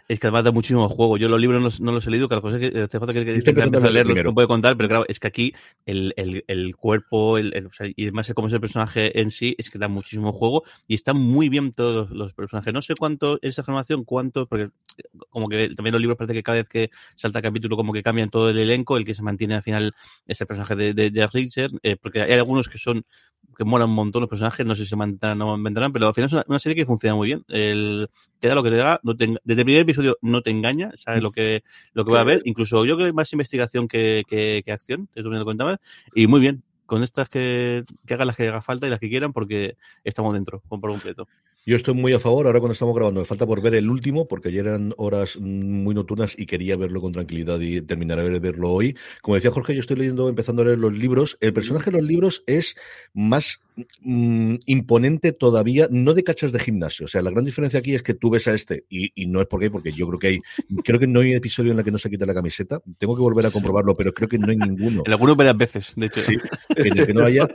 Es que además da muchísimo juego. Yo los libros no, los he leído, cada cosa que hace falta que, que, que leerlos, no puede contar, pero claro, es que aquí el, el, el cuerpo, el, o sea, y además cómo es el personaje en sí, es que da muchísimo juego y están muy bien todos los personajes. No sé cuánto esa información, cuánto, porque como que también los libros parece que cada vez que salta capítulo como que cambian todo el elenco, el que se mantiene al final es el personaje de, de, de Richard, eh, porque hay algunos que son que molan un montón los personajes, no sé si se mantendrán o no mantendrán, pero al final es una, serie que funciona muy bien. El, te da lo que te da, no te, desde el primer episodio no te engaña, sabes lo que, lo que va a ver, incluso yo creo que hay más investigación que, que, que acción, es lo que contaba, y muy bien, con estas que, que hagan las que haga falta y las que quieran, porque estamos dentro, por completo. Yo estoy muy a favor, ahora cuando estamos grabando, me falta por ver el último, porque ayer eran horas muy nocturnas y quería verlo con tranquilidad y terminar de verlo hoy. Como decía Jorge, yo estoy leyendo, empezando a leer los libros. El personaje de los libros es más mm, imponente todavía, no de cachas de gimnasio. O sea, la gran diferencia aquí es que tú ves a este, y, y no es porque, porque yo creo que hay, creo que no hay episodio en el que no se quita la camiseta. Tengo que volver a comprobarlo, pero creo que no hay ninguno. En algunos varias veces, de hecho. Sí, en el que no haya.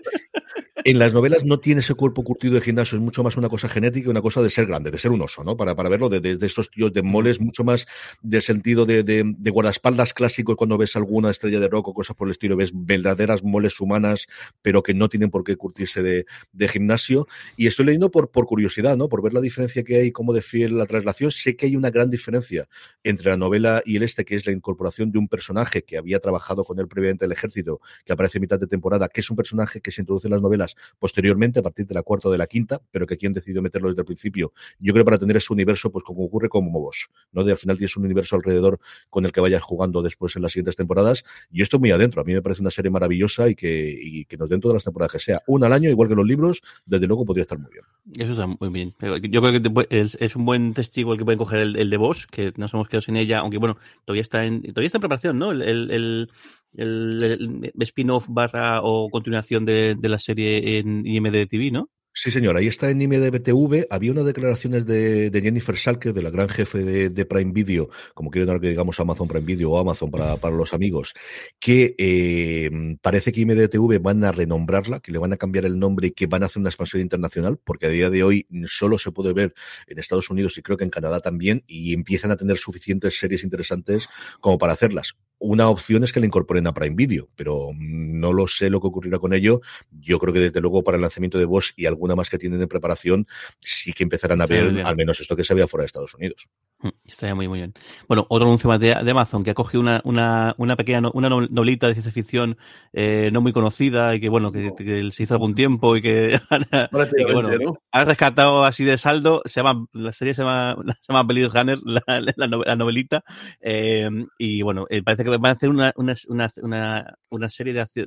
En las novelas no tiene ese cuerpo curtido de gimnasio, es mucho más una cosa genética, una cosa de ser grande, de ser un oso, ¿no? Para, para verlo, de, de, estos tíos de moles, mucho más del sentido de, de, de, guardaespaldas clásico, cuando ves alguna estrella de rock o cosas por el estilo, ves verdaderas moles humanas, pero que no tienen por qué curtirse de, de gimnasio. Y estoy leyendo por, por curiosidad, ¿no? Por ver la diferencia que hay, cómo de fiel la traslación. Sé que hay una gran diferencia entre la novela y el este, que es la incorporación de un personaje que había trabajado con él previamente el ejército, que aparece a mitad de temporada, que es un personaje que se introduce en las novelas posteriormente, a partir de la cuarta o de la quinta, pero que quien decidió meterlo desde el principio, yo creo para tener ese universo, pues como ocurre con vos, ¿no? De al final tienes un universo alrededor con el que vayas jugando después en las siguientes temporadas, y esto muy adentro, a mí me parece una serie maravillosa y que, y que nos den todas las temporadas que sea, una al año, igual que los libros, desde luego podría estar muy bien. Eso está muy bien. Yo creo que es, es un buen testigo el que pueden coger el, el de vos, que nos hemos quedado sin ella, aunque bueno, todavía está en, todavía está en preparación, ¿no? el, el, el el, spin-off barra o continuación de, la serie en IMDb ¿no? Sí, señor, ahí está en IMDb TV. Había unas declaraciones de, Jennifer Salke, de la gran jefe de, Prime Video, como quieren ahora que digamos Amazon Prime Video o Amazon para, los amigos, que eh, parece que IMDb TV van a renombrarla, que le van a cambiar el nombre y que van a hacer una expansión internacional, porque a día de hoy solo se puede ver en Estados Unidos y creo que en Canadá también, y empiezan a tener suficientes series interesantes como para hacerlas una opción es que le incorporen a Prime Video, pero no lo sé lo que ocurrirá con ello. Yo creo que desde luego para el lanzamiento de Bosch y alguna más que tienen en preparación, sí que empezarán a ver al menos esto que se veía fuera de Estados Unidos. Mm, estaría muy, muy bien. Bueno, otro anuncio más de, de Amazon que ha cogido una, una, una pequeña no, una novelita de ciencia ficción eh, no muy conocida y que, bueno, que, que se hizo algún tiempo y que, y que bueno, ¿no? ha rescatado así de saldo. Se llama, la serie se llama, se llama Blade Runner, la, la, la novelita. Eh, y bueno, eh, parece que van a hacer una, una, una, una serie de, de,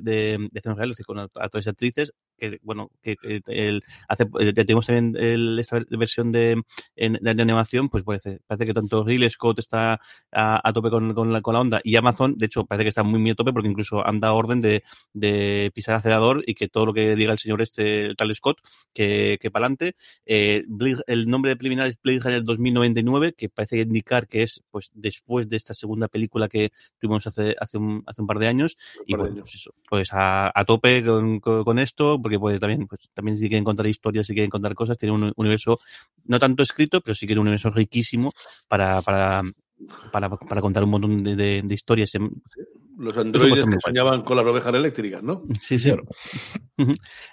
de acción real con actores y actrices que bueno que, que el, hace tenemos también el, esta versión de, en, de, animación pues parece, parece que tanto Ridley Scott está a, a tope con, con, la, con la onda y Amazon de hecho parece que está muy muy a tope porque incluso han dado orden de, de pisar acelerador y que todo lo que diga el señor este el tal Scott que, que para adelante eh, el nombre preliminar es Blade Runner 2099 que parece indicar que es pues después de esta segunda película que tuvimos hace hace un, hace un par de años y bueno pues eso pues a, a tope con, con, con esto porque pues también, pues también si quieren contar historias, si quieren contar cosas, tiene un universo no tanto escrito, pero sí que un universo riquísimo para, para, para, para contar un montón de, de, de historias. Los androides que soñaban con las ovejas eléctricas, ¿no? Sí, sí. Claro.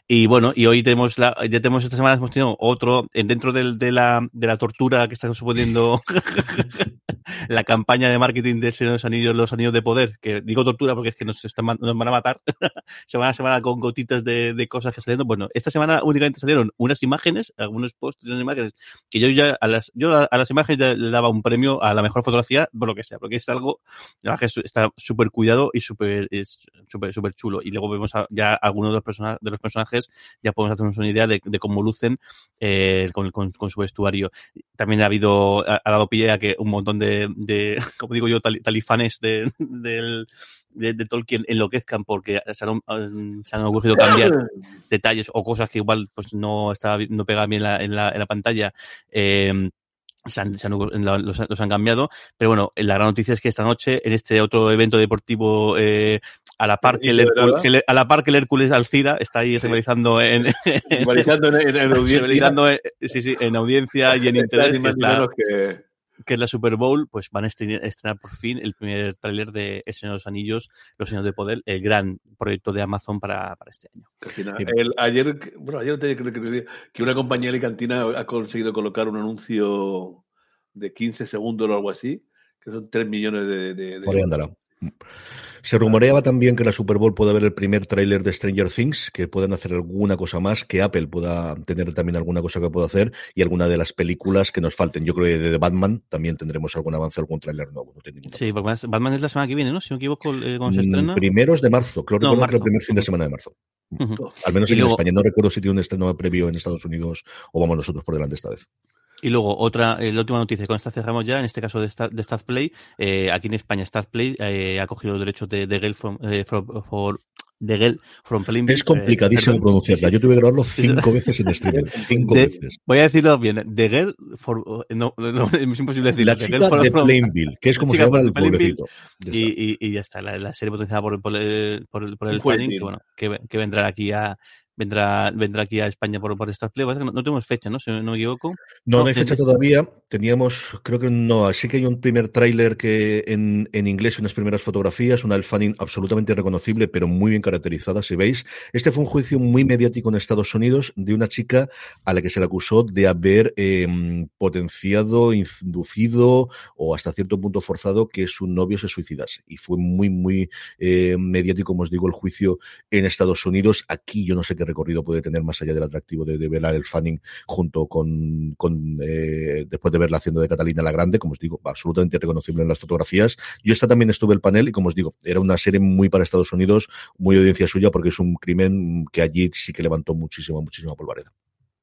Y bueno, y hoy tenemos la, ya tenemos esta semana hemos tenido otro, dentro de, de la, de la tortura que está suponiendo la campaña de marketing de los anillos, los anillos de poder, que digo tortura porque es que nos, están, nos van a matar semana a semana con gotitas de, de cosas que saliendo. Bueno, esta semana únicamente salieron unas imágenes, algunos posts de unas imágenes, que yo ya a las, yo a, las imágenes le daba un premio a la mejor fotografía, por lo que sea, porque es algo, la verdad que está súper cuidado y súper super, super chulo. Y luego vemos ya algunos de los, personajes, de los personajes, ya podemos hacernos una idea de, cómo lucen eh, con, con, su vestuario. También ha habido, ha, dado pie a que un montón de, de como digo yo, talifanes de, del de, Tolkien enloquezcan porque se han, se han ocurrido cambiar detalles o cosas que igual pues no estaba no pegaban bien en la, en la, pantalla eh, se han, los, han cambiado, pero bueno, la gran noticia es que esta noche, en este otro evento deportivo, eh, a la par que el, Hércules, a la par que el Hércules Alcira está ahí rivalizando en, en, en, audiencia, sí, sí, en audiencia y en interés, que que es la Super Bowl, pues van a estrenar por fin el primer tráiler de El Señor de los Anillos, Los Señores de Poder, el gran proyecto de Amazon para, para este año. ayer, bueno, ayer te creo que, que una compañía alicantina ha conseguido colocar un anuncio de 15 segundos o algo así, que son 3 millones de... de, de. Se rumoreaba también que la Super Bowl puede haber el primer tráiler de Stranger Things, que puedan hacer alguna cosa más, que Apple pueda tener también alguna cosa que pueda hacer y alguna de las películas que nos falten. Yo creo que de Batman también tendremos algún avance, algún tráiler nuevo. sí, porque Batman es la semana que viene, ¿no? Si no me equivoco, eh, cuando se mm, estrena. Primeros de marzo, creo que es el primer fin de semana de marzo. Al menos en España. No recuerdo si tiene un estreno previo en Estados Unidos o vamos nosotros por delante esta vez. Y luego, otra, eh, la última noticia, con esta cerramos ya, en este caso de, de StatPlay, eh, aquí en España StatPlay eh, ha cogido los derechos de, de Gale from, eh, for, de Gel from Plainville. Es complicadísimo pronunciarla. Yo tuve que grabarlo cinco veces en streaming. Cinco veces. Voy a decirlo bien. De Gel for. No, no, es imposible decirlo. La chica de, de Plainville, que es como se llama el pueblecito. Y, y, y, ya está. La, la serie potenciada por, por, por, por el fanning, que, bueno, que, que vendrá aquí a, vendrá, vendrá aquí a España por, por estas pruebas. No, no, tenemos fecha, ¿no? Si no me equivoco. No, no, hay fecha todavía. Teníamos, creo que no, así que hay un primer tráiler que en, en inglés, unas primeras fotografías, una del fanning absolutamente reconocible, pero muy bien caracterizada, si veis. Este fue un juicio muy mediático en Estados Unidos de una chica a la que se le acusó de haber eh, potenciado, inducido o hasta cierto punto forzado que su novio se suicidase. Y fue muy, muy eh, mediático, como os digo, el juicio en Estados Unidos. Aquí yo no sé qué recorrido puede tener más allá del atractivo de, de velar el fanning junto con, con eh, después de verla haciendo de Catalina la Grande, como os digo, absolutamente reconocible en las fotografías. Yo esta también estuve el panel y como os digo, era una serie muy para Estados Unidos, muy audiencia suya porque es un crimen que allí sí que levantó muchísima, muchísima polvareda.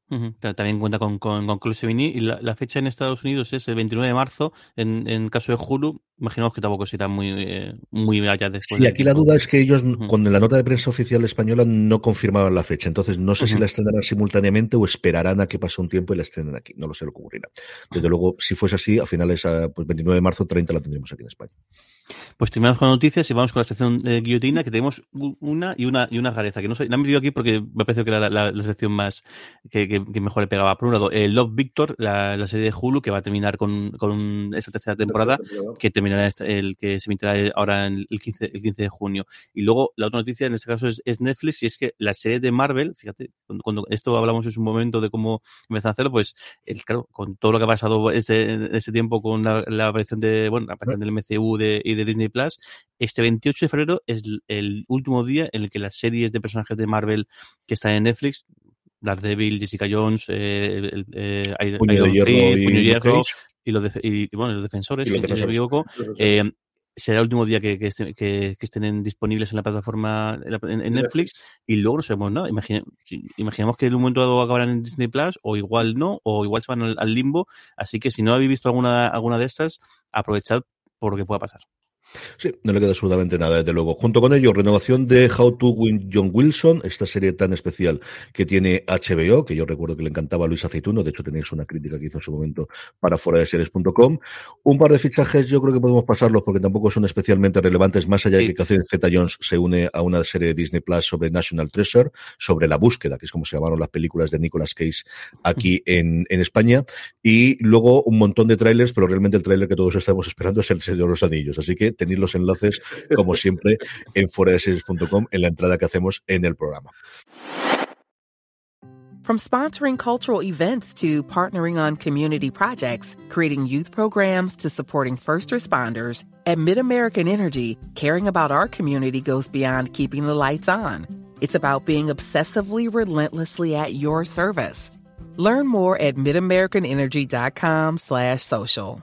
También cuenta con, con, con y la, la, fecha en Estados Unidos es el 29 de marzo. En, en caso de Hulu, imaginamos que tampoco será muy, eh, muy allá después. Sí, aquí la duda es que ellos, con la nota de prensa oficial española, no confirmaban la fecha. Entonces, no sé si la estrenarán simultáneamente o esperarán a que pase un tiempo y la estrenen aquí. No lo sé lo que ocurrirá. Desde luego, si fuese así, a finales, pues 29 de marzo, 30 la tendremos aquí en España. Pues terminamos con noticias y vamos con la sección de guillotina, que tenemos una y una y una rareza, que no sé, la he metido aquí porque me parece que era la, la, sección más que, que, que, mejor le pegaba. Por un lado, eh, Love Victor, la, la, serie de Hulu, que va a terminar con, con esa tercera temporada, que terminará el que se emitirá ahora el 15, el 15 de junio. Y luego, la otra noticia en este caso es, es Netflix, y es que la serie de Marvel, fíjate, cuando, cuando esto hablamos en un momento de cómo empezar a hacerlo, pues, el, claro, con todo lo que ha pasado este, este tiempo con la, la aparición de, bueno, la aparición del MCU de, y de Disney Plus, este 28 de febrero es el último día en el que las series de personajes de Marvel que están en Netflix, Daredevil, Jessica Jones, eh, eh, Puño Hierro, y, los y, bueno, los defensores, si no me equivoco, eh, será el último día que, que, estén, que, que, estén disponibles en la plataforma en, en Netflix y luego no sabemos nada. Imagine, imaginemos que en un momento dado acabarán en Disney Plus o igual no, o igual se van al, al, limbo. Así que si no habéis visto alguna, alguna de estas, aprovechad por lo que pueda pasar. Sí, no le queda absolutamente nada, desde luego. Junto con ello, renovación de How to Win John Wilson, esta serie tan especial que tiene HBO, que yo recuerdo que le encantaba a Luis Aceituno, de hecho tenéis una crítica que hizo en su momento para fuera de series.com. Un par de fichajes, yo creo que podemos pasarlos porque tampoco son especialmente relevantes, más allá de que Catherine Zeta Jones se une a una serie de Disney Plus sobre National Treasure, sobre la búsqueda, que es como se llamaron las películas de Nicolas Cage aquí en, en España, y luego un montón de trailers, pero realmente el trailer que todos estamos esperando es el Señor de los Anillos, así que tenéis los enlaces, como siempre, en foradeseries.com en la entrada que hacemos en el programa. From sponsoring cultural events to partnering on community projects, creating youth programs to supporting first responders, at MidAmerican Energy, caring about our community goes beyond keeping the lights on. It's about being obsessively relentlessly at your service. Learn more at midamericanenergy.com slash social.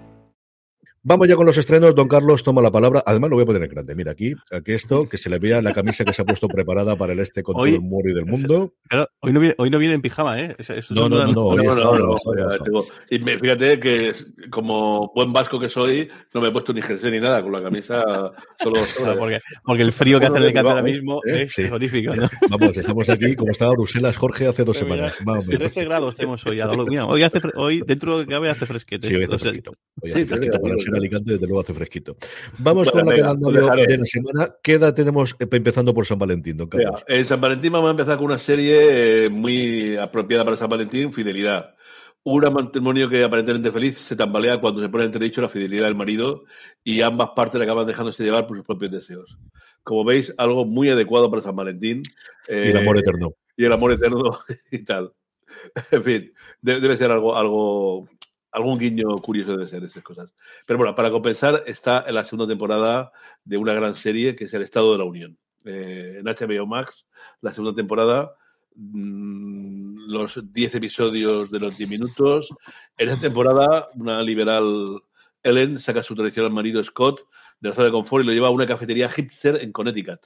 Vamos ya con los estrenos. Don Carlos toma la palabra. Además, lo voy a poner en grande. Mira aquí, aquí esto, que se le vea la camisa que se ha puesto preparada para el este con Hoy- todo el murri del mundo. Claro, hoy no viene, hoy no viene en pijama, ¿eh? Eso- eso No, no, no, no, hoy No, está no, no, relajado, ya relajado. tengo- y me- fíjate que como buen vasco que soy, no me he puesto ni jersey ni nada, con la camisa solo. Porque, porque el frío que hace en el cambio ahora Vamos, mismo ¿eh? es Sí. Vamos, estamos aquí como estaba Bruselas Jorge hace dos semanas. Menos. 13 grados tenemos hoy. a lo- mira, hoy, hace, hoy dentro de cabe hace fresquete. Sí, hoy hace fresquito. Hoy sí, hace fresquito. Para yo. Alicante, desde luego hace fresquito. Vamos Bueno, con la venga, que de la semana. ¿Qué edad tenemos eh, empezando por San Valentín, don Carlos? Mira, en San Valentín vamos a empezar con una serie eh, muy apropiada para San Valentín, Fidelidad. Un matrimonio que aparentemente feliz se tambalea cuando se pone en entredicho la fidelidad del marido y ambas partes le acaban dejándose llevar por sus propios deseos. Como veis, algo muy adecuado para San Valentín. Y el eh, amor eterno. y el amor eterno y tal. En fin, de- debe ser algo, algo, algún guiño curioso debe ser esas cosas. Pero bueno, para compensar está en la segunda temporada de una gran serie que es El Estado de la Unión. Eh, en HBO Max, la segunda temporada, mm, los 10 episodios de los 10 minutos. En esta temporada, una liberal Ellen saca a su tradicional marido Scott de la zona de confort y lo lleva a una cafetería hipster en Connecticut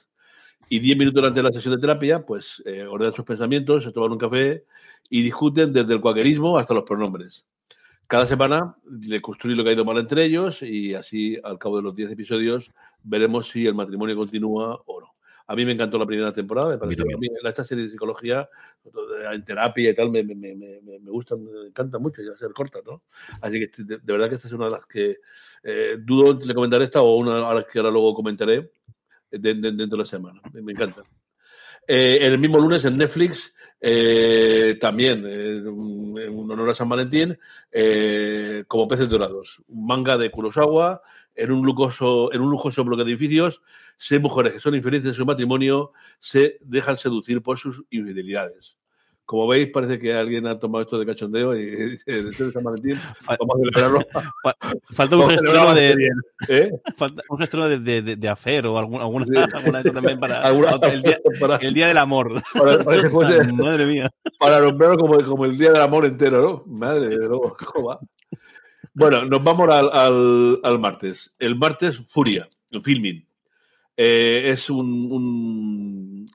y 10 minutos antes de la sesión de terapia, pues eh, ordenan sus pensamientos, se toman un café y discuten desde el cuaquerismo hasta los pronombres. Cada semana le construye lo que ha ido mal entre ellos y así, al cabo de los 10 episodios, veremos si el matrimonio continúa o no. A mí me encantó la primera temporada, me mí la- esta serie de psicología, en terapia y tal, me, me, me, me, me gusta, me encanta mucho, y va a ser corta, ¿no? Así que de, de verdad que esta es una de las que eh, dudo de comentar esta o una a las que ahora luego comentaré, de- de- dentro de la semana. Me encanta. Eh, el mismo lunes en Netflix, eh, también, eh, en honor a San Valentín, eh, como peces dorados. Manga de Kurosawa, en un, lujoso, en un lujoso bloque de edificios, seis mujeres que son infelices en su matrimonio se dejan seducir por sus infidelidades. Como veis, parece que alguien ha tomado esto de cachondeo y dice, de San Valentín, vamos a celebrarlo. Fa- Falta un gestreno de, ¿eh? falta un de, de, de, de afer o alguna, alguna, Sí. también para el, día, para, el día del amor. para- para que fuese- Madre mía. para nombrarlo como, como el Día del Amor entero, ¿no? Madre de luego, joder. Bueno, nos vamos al, al, al martes. El martes, Furia, el filming. Eh, es un, un,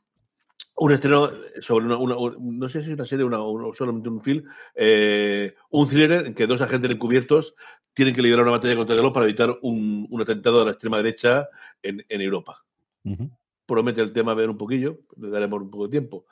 un estreno sobre una, una- un- no sé si es una serie una- o solamente un film, eh, un thriller en que dos agentes encubiertos tienen que liderar una batalla contra el reloj para evitar un, un atentado de la extrema derecha en, en Europa promete el tema ver un poquillo, le daremos un poco de tiempo.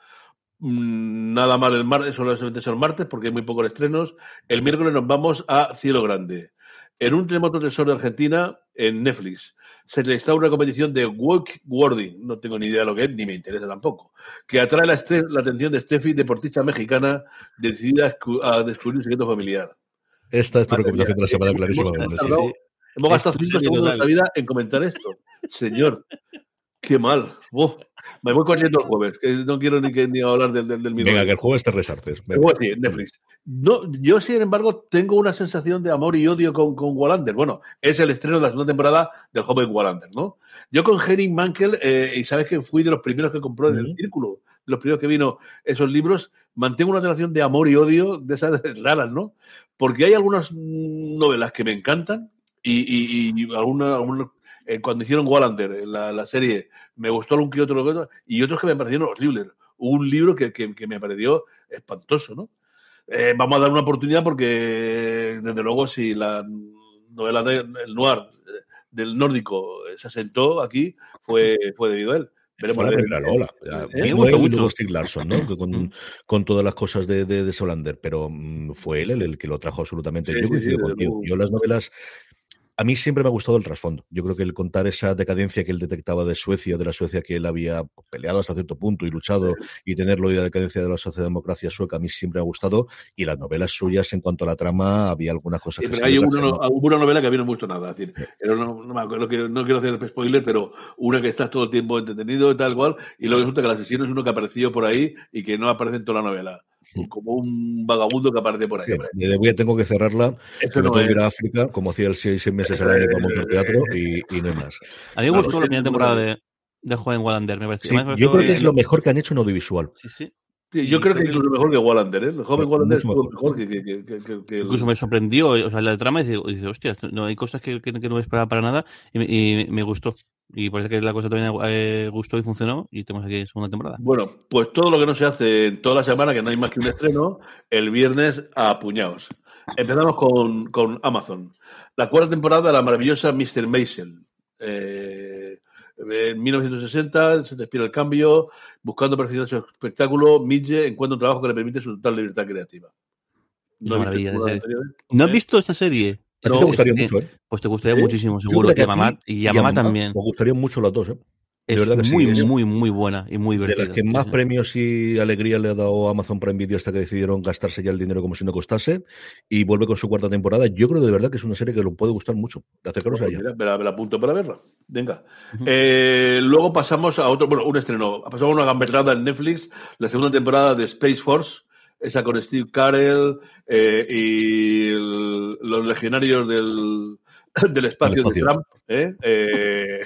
Mm, Nada mal el martes, solamente son martes porque hay muy pocos estrenos. El miércoles nos vamos a Cielo Grande. En un remoto tesoro de Argentina, en Netflix, se le instaura una competición de wakeboarding, no tengo ni idea de lo que es, ni me interesa tampoco, que atrae la, la atención de Steffi, deportista mexicana, decidida a, escu- a descubrir un secreto familiar. Esta es tu Madre recomendación de la semana clarísima. hemos Vanessa. tardado- Sí, sí. Hemos gastado Es tu cinco serie segundos de la vida en comentar esto. Señor, qué mal. Uf, me voy corriendo el jueves, que no quiero ni, que, ni hablar del, del, del Venga, que el jueves te resartes. Sí, Netflix. No, yo, sin embargo, tengo una sensación de amor y odio con, con Wallander. Bueno, es el estreno de la segunda temporada del joven Wallander, ¿no? Yo con Henning Mankel, eh, y sabes que fui de los primeros que compró en el círculo, de los primeros que vino esos libros, mantengo una relación de amor y odio de esas raras, ¿no? Porque hay algunas mm, novelas que me encantan y, y, y alguna, alguna- eh, cuando hicieron Wallander, eh, la, la serie, me gustó algún que otro, otro, y otros que me parecieron horribles. Un libro que, que, que me pareció espantoso, ¿no? Eh, vamos a dar una oportunidad porque, desde luego, si la novela del noir eh, del nórdico eh, se asentó aquí, fue, fue debido a él. Veremos Fue la primera ola. Me y mucho. Stieg Larsson, ¿no? Con, con todas las cosas de, de, de Solander, pero mm, fue él el, el que lo trajo absolutamente. Sí, Yo sí, coincido sí, desde contigo. Yo las novelas. A mí siempre me ha gustado el trasfondo. Yo creo que el contar esa decadencia que él detectaba de Suecia, de la Suecia que él había peleado hasta cierto punto y luchado, y tenerlo y la decadencia de la socialdemocracia sueca, a mí siempre me ha gustado. Y las novelas suyas, en cuanto a la trama, había algunas cosas que. hay una, una, novela que a mí no me gustó nada. Es decir, no, no, quiero hacer spoiler, pero una que estás todo el tiempo entretenido y tal cual, y luego resulta que el asesino es uno que ha aparecido por ahí y que no aparece en toda la novela como un vagabundo que aparece por ahí. Sí, tengo que cerrarla, que no puedo ir a África, como hacía el seis, meses al año para montar teatro y, y, no hay más. A mí me gustó la primera temporada de, de Joven Wallander, me parece. yo creo que es lo mejor que han hecho en audiovisual. Sí, sí. Sí, yo creo que incluso mejor que Wallander, ¿eh? El joven Wallander es mejor que, que, que, que, Incluso me sorprendió, o sea, la trama dice, dice hostia, no, hay cosas que, no esperaba para nada y, y, me gustó. Y parece que la cosa también eh, gustó y funcionó y tenemos aquí segunda temporada. Bueno, pues todo lo que no se hace en toda la semana, que no hay más que un estreno, el viernes a puñados. Empezamos con, con Amazon. La cuarta temporada de la maravillosa Mr. Maisel. Eh, en 1960 se despide el cambio, buscando perfeccionar su espectáculo, Midge encuentra un trabajo que le permite su total libertad creativa. No, maravilla, ¿No has visto esta serie? te gustaría mucho, ¿eh? Pues te gustaría muchísimo, seguro. Que a mamá, y a mamá también. Me gustaría mucho las dos, ¿eh? Es verdad que muy, muy, muy buena y muy divertida. De las que más premios y alegría le ha dado Amazon Prime Video hasta que decidieron gastarse ya el dinero como si no costase y vuelve con su cuarta temporada. Yo creo de verdad que es una serie que lo puede gustar mucho. Acercaros a ella. me, la, apunto para verla. Venga. Eh, luego pasamos a otro, bueno, un estreno. Pasamos a una gamberrada en Netflix, la segunda temporada de Space Force esa con Steve Carell eh, y los legionarios del, del espacio, de Trump. ¿eh? Eh,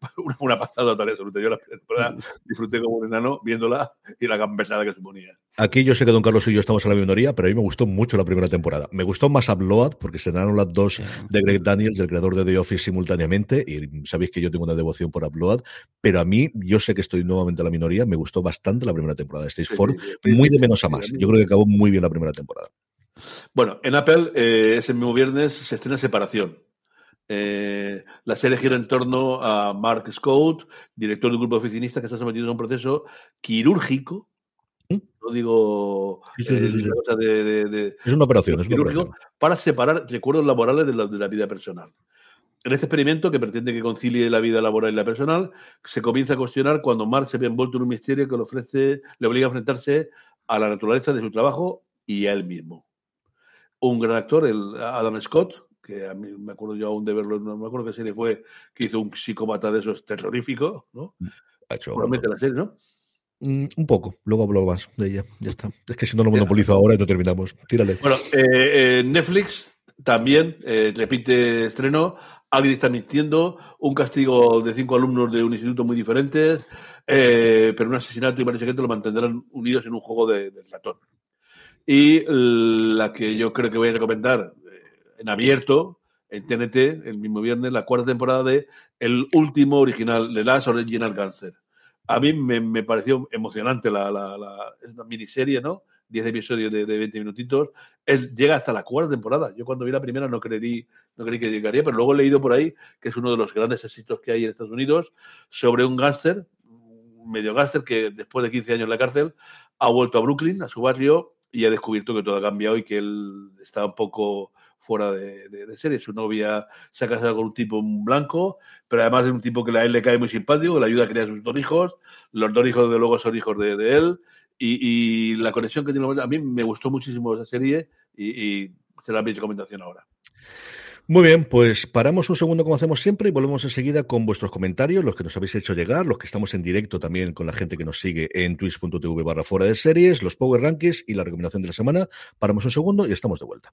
una, pasada total absoluta. Yo la temporada disfruté como un enano viéndola y la gambesada que suponía. Aquí yo sé que Don Carlos y yo estamos en la minoría, pero a mí me gustó mucho la primera temporada. Me gustó más Upload porque se dan las dos de Greg Daniels, el creador de The Office, simultáneamente. Y sabéis que yo tengo una devoción por Upload, pero a mí, yo sé que estoy nuevamente en la minoría, me gustó bastante la primera temporada de Stage Ford, muy de menos a más. Yo creo que acabó muy bien la primera temporada. Bueno, en Apple eh, ese mismo viernes se estrena Separación. Eh, la serie gira en torno a Mark Scott, director del grupo oficinista que está sometido a un proceso quirúrgico. No digo de, es una operación, es para separar recuerdos laborales de la, de la vida personal. En este experimento, que pretende que concilie la vida laboral y la personal, se comienza a cuestionar cuando Mark se ve envuelto en un misterio que le ofrece, le obliga a enfrentarse a la naturaleza de su trabajo y a él mismo. Un gran actor, el Adam Scott, que a mí me acuerdo yo aún de verlo, no me acuerdo qué serie fue, que hizo un psicópata de esos terroríficos, ¿no? Ha hecho, Probablemente la serie, ¿no? Mm, un poco, luego hablo más de ella, ya está. Es que si no lo monopolizo ahora y no terminamos. Tírale. Bueno, eh, Netflix también eh, repite estreno. Alguien está mintiendo, un castigo de cinco alumnos de un instituto muy diferentes, eh, pero un asesinato y varios secretos lo mantendrán unidos en un juego de, de ratón. Y la que yo creo que voy a recomendar, en abierto en TNT el mismo viernes la cuarta temporada de el último original de Last Original Cancer. A mí me, pareció emocionante la, la, una miniserie, ¿no? 10 episodios de, de 20 minutitos. Es, llega hasta la cuarta temporada. Yo cuando vi la primera no creí, no creí que llegaría, pero luego he leído por ahí que es uno de los grandes éxitos que hay en Estados Unidos sobre un gángster, medio gángster que después de 15 años en la cárcel ha vuelto a Brooklyn, a su barrio, y ha descubierto que todo ha cambiado y que él está un poco fuera de, serie. Su novia se ha casado con un tipo blanco, pero además es un tipo que a él le cae muy simpático, le ayuda a criar a sus dos hijos. Los dos hijos, de luego, son hijos de, él. Y, la conexión que tiene, a mí me gustó muchísimo esa serie y, y será mi recomendación ahora. Muy bien, pues paramos un segundo como hacemos siempre y volvemos enseguida con vuestros comentarios, los que nos habéis hecho llegar, los que estamos en directo también con la gente que nos sigue en twitch.tv barra fuera de series, los Power Rankings y la recomendación de la semana. Paramos un segundo y estamos de vuelta.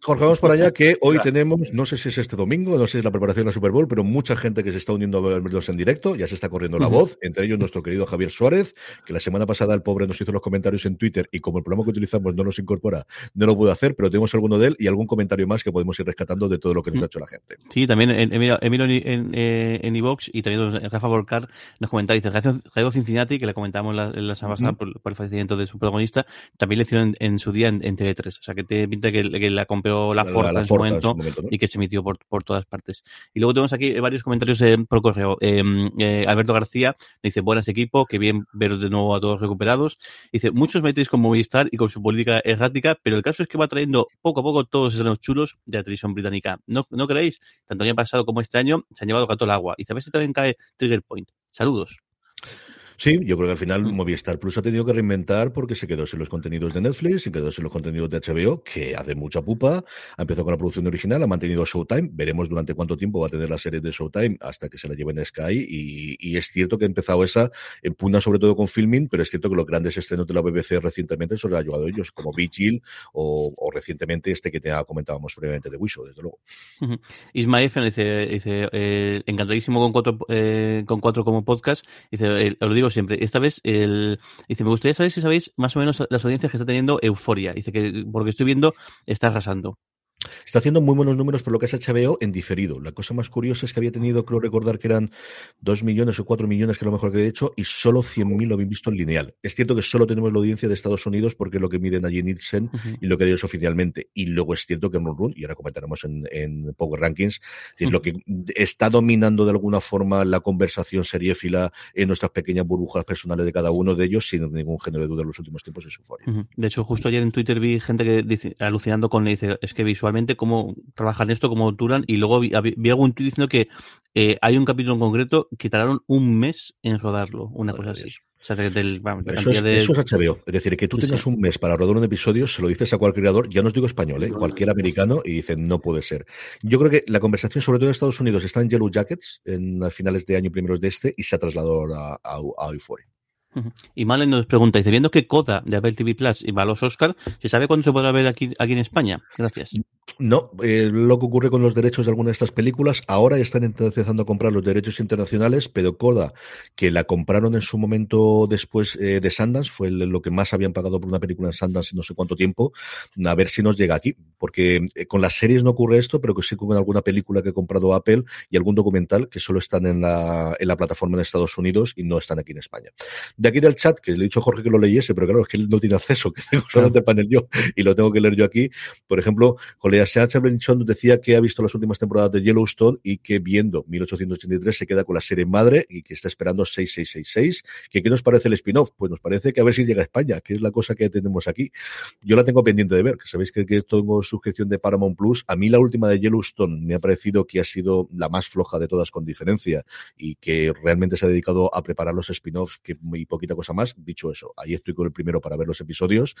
Jorge, vamos para allá que hoy tenemos, no sé si es este domingo, no sé si es la preparación de la Super Bowl, pero mucha gente que se está uniendo a vernos en directo, ya se está corriendo la voz, entre ellos nuestro querido Javier Suárez, que la semana pasada el pobre nos hizo los comentarios en Twitter y como el programa que utilizamos no nos incorpora, no lo pudo hacer, pero tenemos alguno de él y algún comentario más que podemos ir rescatando de todo lo que nos ha hecho la gente. Sí, también Emilio en, en, Evox y también Rafa Volcar nos comenta, dice, Jairo Cincinnati, que le comentamos la, la semana pasada por, el fallecimiento de su protagonista, también le hicieron en, su día en, TV3, o sea que te pinta que, que la la, Forta, en, su momento, y que se emitió por, por, todas partes. Y luego tenemos aquí varios comentarios eh, por correo. Em, eh, Alberto García dice, buenas equipo, que bien veros de nuevo a todos recuperados. Dice, muchos metéis con Movistar y con su política errática, pero el caso es que va trayendo poco a poco todos esos chulos de la televisión británica. ¿No, ¿No creéis? Tanto el año pasado como este año se han llevado gato al agua. Y a ver si también cae Trigger Point. Saludos. Sí, yo creo que al final Movistar Plus ha tenido que reinventar porque se quedó sin los contenidos de Netflix, se quedó sin los contenidos de HBO, que hace mucha pupa. Ha empezado con la producción original, ha mantenido Showtime. Veremos durante cuánto tiempo va a tener la serie de Showtime hasta que se la lleven a Sky. Y, es cierto que ha empezado esa en pugna sobre todo con filming, pero es cierto que los grandes estrenos de la BBC recientemente se los ha ayudado ellos, como Vigil o, o recientemente este que te comentábamos previamente de Wisho, desde luego. Ismael dice, dice eh, encantadísimo con cuatro, eh, con cuatro como podcast. Dice, eh, lo digo siempre. Esta vez, el, dice, me gustaría saber si sabéis más o menos las audiencias que está teniendo Euforia. Dice que, porque estoy viendo, está arrasando. Está haciendo muy buenos números por lo que es HBO en diferido. La cosa más curiosa es que había tenido, creo recordar que eran 2 millones o 4 millones, que es lo mejor que he hecho, y solo 100.000 lo habéis visto en lineal. Es cierto que solo tenemos la audiencia de Estados Unidos porque es lo que miden allí Nielsen y lo que ellos oficialmente. Y luego es cierto que en Run, y ahora comentaremos en, Power Rankings, es lo que está dominando de alguna forma la conversación seriéfila en nuestras pequeñas burbujas personales de cada uno de ellos, sin ningún género de duda en los últimos tiempos, es euforia. De hecho, justo ayer en Twitter vi gente que dice, alucinando con, dice, es que cómo trabajan esto, cómo duran. Y luego vi, algún tweet diciendo que eh, hay un capítulo en concreto que tardaron un mes en rodarlo, una cosa así. eso, es, HBO. Es decir, que tú tengas un mes para rodar un episodio, se lo dices a cualquier creador, ya no os digo español, ¿eh? cualquier americano, y dicen, no puede ser. Yo creo que la conversación, sobre todo en Estados Unidos, está en Yellow Jackets, en finales de año, primeros de este, y se ha trasladado a, a, a Euphoria. Y Malen nos pregunta, dice, viendo que Coda de Apple TV Plus y va a los Oscar, ¿se sabe cuándo se podrá ver aquí, aquí en España? Gracias. No, eh, lo que ocurre con los derechos de alguna de estas películas, ahora están empezando a comprar los derechos internacionales, pero Coda, que la compraron en su momento después eh, de Sundance, fue lo que más habían pagado por una película en Sundance en no sé cuánto tiempo, a ver si nos llega aquí, porque eh, con las series no ocurre esto, pero que sí con alguna película que ha comprado Apple y algún documental que solo están en la, en la plataforma en Estados Unidos y no están aquí en España. De aquí del chat, que le he dicho a Jorge que lo leyese, pero claro, es que él no tiene acceso, que tengo solamente el panel yo y lo tengo que leer yo aquí. Por ejemplo, Julia Seacha nos decía que ha visto las últimas temporadas de Yellowstone y que viendo 1883 se queda con la serie madre y que está esperando 6666. ¿Que ¿Qué nos parece el spin-off? Pues nos parece que a ver si llega a España, que es la cosa que tenemos aquí. Yo la tengo pendiente de ver, que sabéis que, que tengo suscripción de Paramount Plus. A mí la última de Yellowstone me ha parecido que ha sido la más floja de todas con diferencia y que realmente se ha dedicado a preparar los spin-offs que muy poquita cosa más. Dicho eso, ahí estoy con el primero para ver los episodios,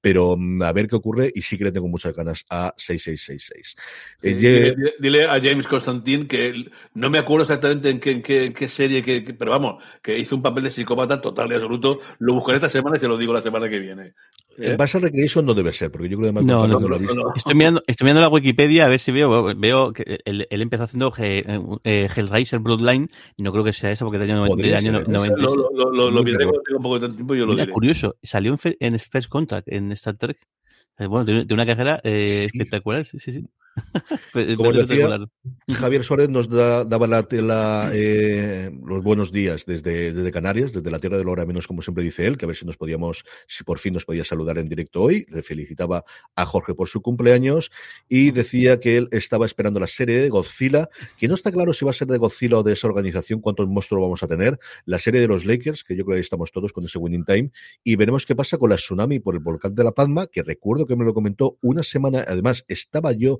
pero mm, a ver qué ocurre y sí que le tengo muchas ganas a 6666. Eh, dile, a James Constantine que no me acuerdo exactamente en qué, en qué, serie, que, pero vamos, que hizo un papel de psicópata total y absoluto. Lo buscaré esta semana y se lo digo la semana que viene. ¿Eh? En base a Recreation no debe ser, porque yo creo que no, no, no, lo he visto. Estoy mirando, estoy mirando la Wikipedia a ver si veo, veo que él, él empezó haciendo eh, Hellraiser Bloodline y no creo que sea eso porque año 90. Lo, lo, lo, lo miré cuando tengo un poco de tiempo y yo lo Mira, diré. curioso, salió en, en First Contact en Star Trek. Bueno, de, una carrera eh, sí. espectacular, sí, sí, sí. Pues, Como decía, Javier Suárez nos daba la, eh, los buenos días desde, desde, Canarias, desde la tierra de la hora menos, como siempre dice él, que a ver si nos podíamos, si por fin nos podía saludar en directo hoy. Le felicitaba a Jorge por su cumpleaños y decía que él estaba esperando la serie de Godzilla, que no está claro si va a ser de Godzilla o de esa organización, cuántos monstruos vamos a tener. La serie de los Lakers, que yo creo que ahí estamos todos con ese winning time, y veremos qué pasa con la tsunami por el volcán de La Palma, que recuerdo que me lo comentó una semana, además estaba yo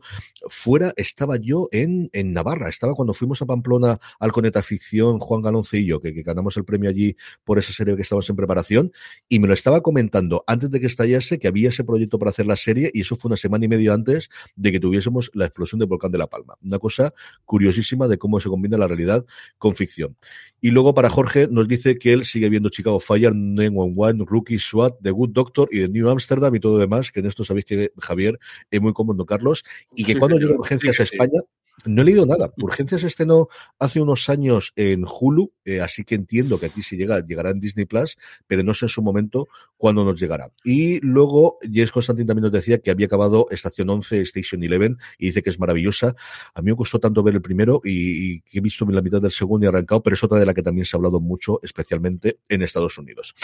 fuera estaba yo en, en Navarra, estaba cuando fuimos a Pamplona al Coneta Ficción, Juan yo, que, que ganamos el premio allí por esa serie que estábamos en preparación, y me lo estaba comentando antes de que estallase que había ese proyecto para hacer la serie, y eso fue una semana y media antes de que tuviésemos la explosión del volcán de La Palma. Una cosa curiosísima de cómo se combina la realidad con ficción. Y luego para Jorge nos dice que él sigue viendo Chicago Fire, 911, Rookie, SWAT, The Good Doctor y The New Amsterdam y todo lo demás, que en esto sabéis que Javier es muy cómodo, Carlos, y que Sí, cuando llega Urgencias Sí, a. España, no he leído nada. Urgencias estrenó hace unos años en Hulu, eh, así que entiendo que aquí si llega, llegará en Disney Plus, pero no sé en su momento cuándo nos llegará. Y luego, James Constantin también nos decía que había acabado Estación 11, Station 11, y dice que es maravillosa. A mí me costó tanto ver el primero y, y que he visto la mitad del segundo y arrancado, pero es otra de la que también se ha hablado mucho, especialmente en Estados Unidos.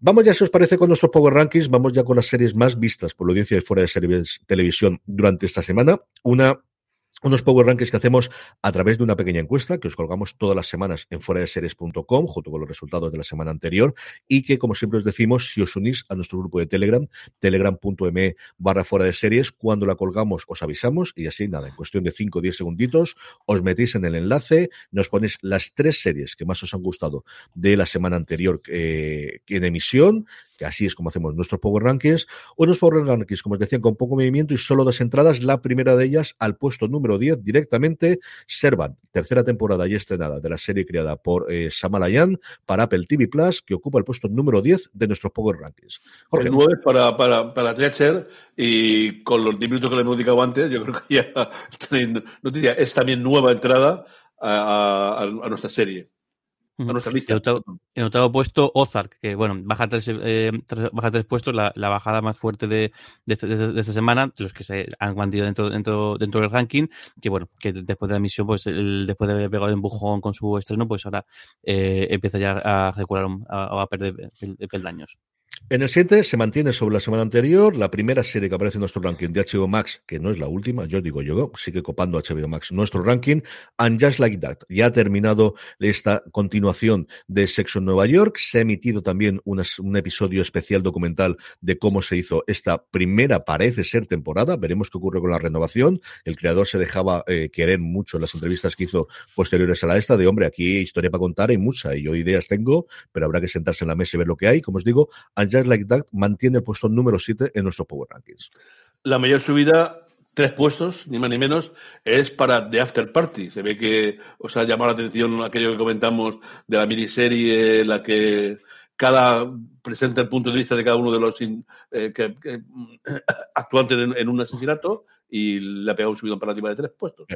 Vamos ya, si os parece, con nuestros Power Rankings. Vamos ya con las series más vistas por la audiencia de fuera de series, televisión durante esta semana. Una unos Power Rankings que hacemos a través de una pequeña encuesta que os colgamos todas las semanas en fuera de series.com junto con los resultados de la semana anterior y que como siempre os decimos si os unís a nuestro grupo de Telegram telegram.me barra fuera de series cuando la colgamos os avisamos y así nada en cuestión de 5 o 10 segunditos os metéis en el enlace nos ponéis las tres series que más os han gustado de la semana anterior eh, en emisión que así es como hacemos nuestros Power Rankings, unos Power Rankings, como os decían, con poco movimiento y solo dos entradas, la primera de ellas al puesto número 10 directamente, Servant, tercera temporada ya estrenada de la serie creada por eh, Samalayan para Apple TV Plus, que ocupa el puesto número 10 de nuestros Power Rankings. Jorge. El 9 para, para, para y con los 10 minutos que le hemos dedicado antes, yo creo que ya no te diría, es también nueva entrada a, a nuestra serie. A nuestra lista. En octavo, en octavo puesto, Ozark, que bueno, baja tres, eh, tres, baja tres puestos, la, la, bajada más fuerte de, de, este, de, de, esta semana, de los que se han mantenido dentro, dentro, dentro del ranking, que bueno, que después de la emisión, pues el, después de haber pegado el empujón con su estreno, pues ahora eh, empieza ya a recular a, a perder peldaños. En el 7 se mantiene sobre la semana anterior la primera serie que aparece en nuestro ranking de HBO Max, que no es la última, yo digo yo, sigue copando HBO Max nuestro ranking, and Just Like That. Ya ha terminado esta continuación de Sexo en Nueva York, se ha emitido también una, un episodio especial documental de cómo se hizo esta primera, parece ser temporada, veremos qué ocurre con la renovación. El creador se dejaba eh, querer mucho en las entrevistas que hizo posteriores a la esta, de hombre, aquí hay historia para contar, hay mucha, y yo ideas tengo, pero habrá que sentarse en la mesa y ver lo que hay. Como os digo, and Just Like That mantiene el puesto número 7 en nuestro Power Rankings. La mayor subida, tres puestos, ni más ni menos, es para The After Party. Se ve que os ha llamado la atención aquello que comentamos de la miniserie, la que cada presenta el punto de vista de cada uno de los in, eh, que, que, actuantes en, en, un asesinato y le ha pegado un subidón para arriba de tres puestos.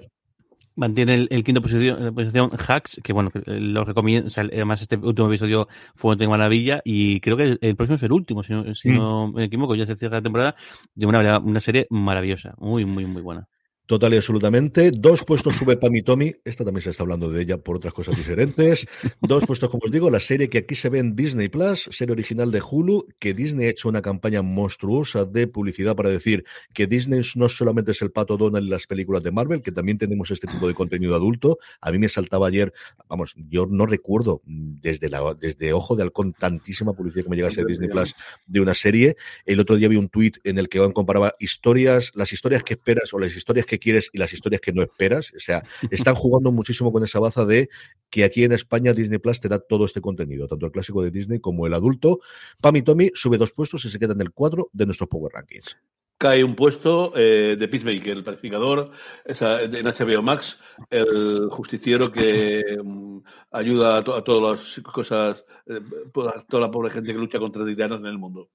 Mantiene el, el quinto posición, posición Hacks, que bueno, lo recomiendo. O sea, además, este último episodio fue una maravilla y creo que el, el próximo es el último, si no, si mm. no me equivoco. Ya se cierra la temporada de una, una serie maravillosa, muy, muy, muy buena. Total y absolutamente. Dos puestos sube Pam Tommy. Esta también se está hablando de ella por otras cosas diferentes. Dos puestos, como os digo, la serie que aquí se ve en Disney Plus, serie original de Hulu, que Disney ha hecho una campaña monstruosa de publicidad para decir que Disney no solamente es el pato Donald en las películas de Marvel, que también tenemos este tipo de contenido adulto. A mí me saltaba ayer, vamos, yo no recuerdo desde, la, desde Ojo de Halcón tantísima publicidad que me llegase de Disney Plus de una serie. El otro día vi un tuit en el que comparaba historias, las historias que esperas o las historias que quieres y las historias que no esperas. O sea, están jugando muchísimo con esa baza de que aquí en España Disney Plus te da todo este contenido, tanto el clásico de Disney como el adulto. Pam y Tommy sube dos puestos y se queda en el 4 de nuestros Power Rankings. Cae un puesto eh, de Peacemaker, el pacificador, esa, en HBO Max, el justiciero que um, ayuda a, to a, todas las cosas, eh, a toda la pobre gente que lucha contra titanos en el mundo.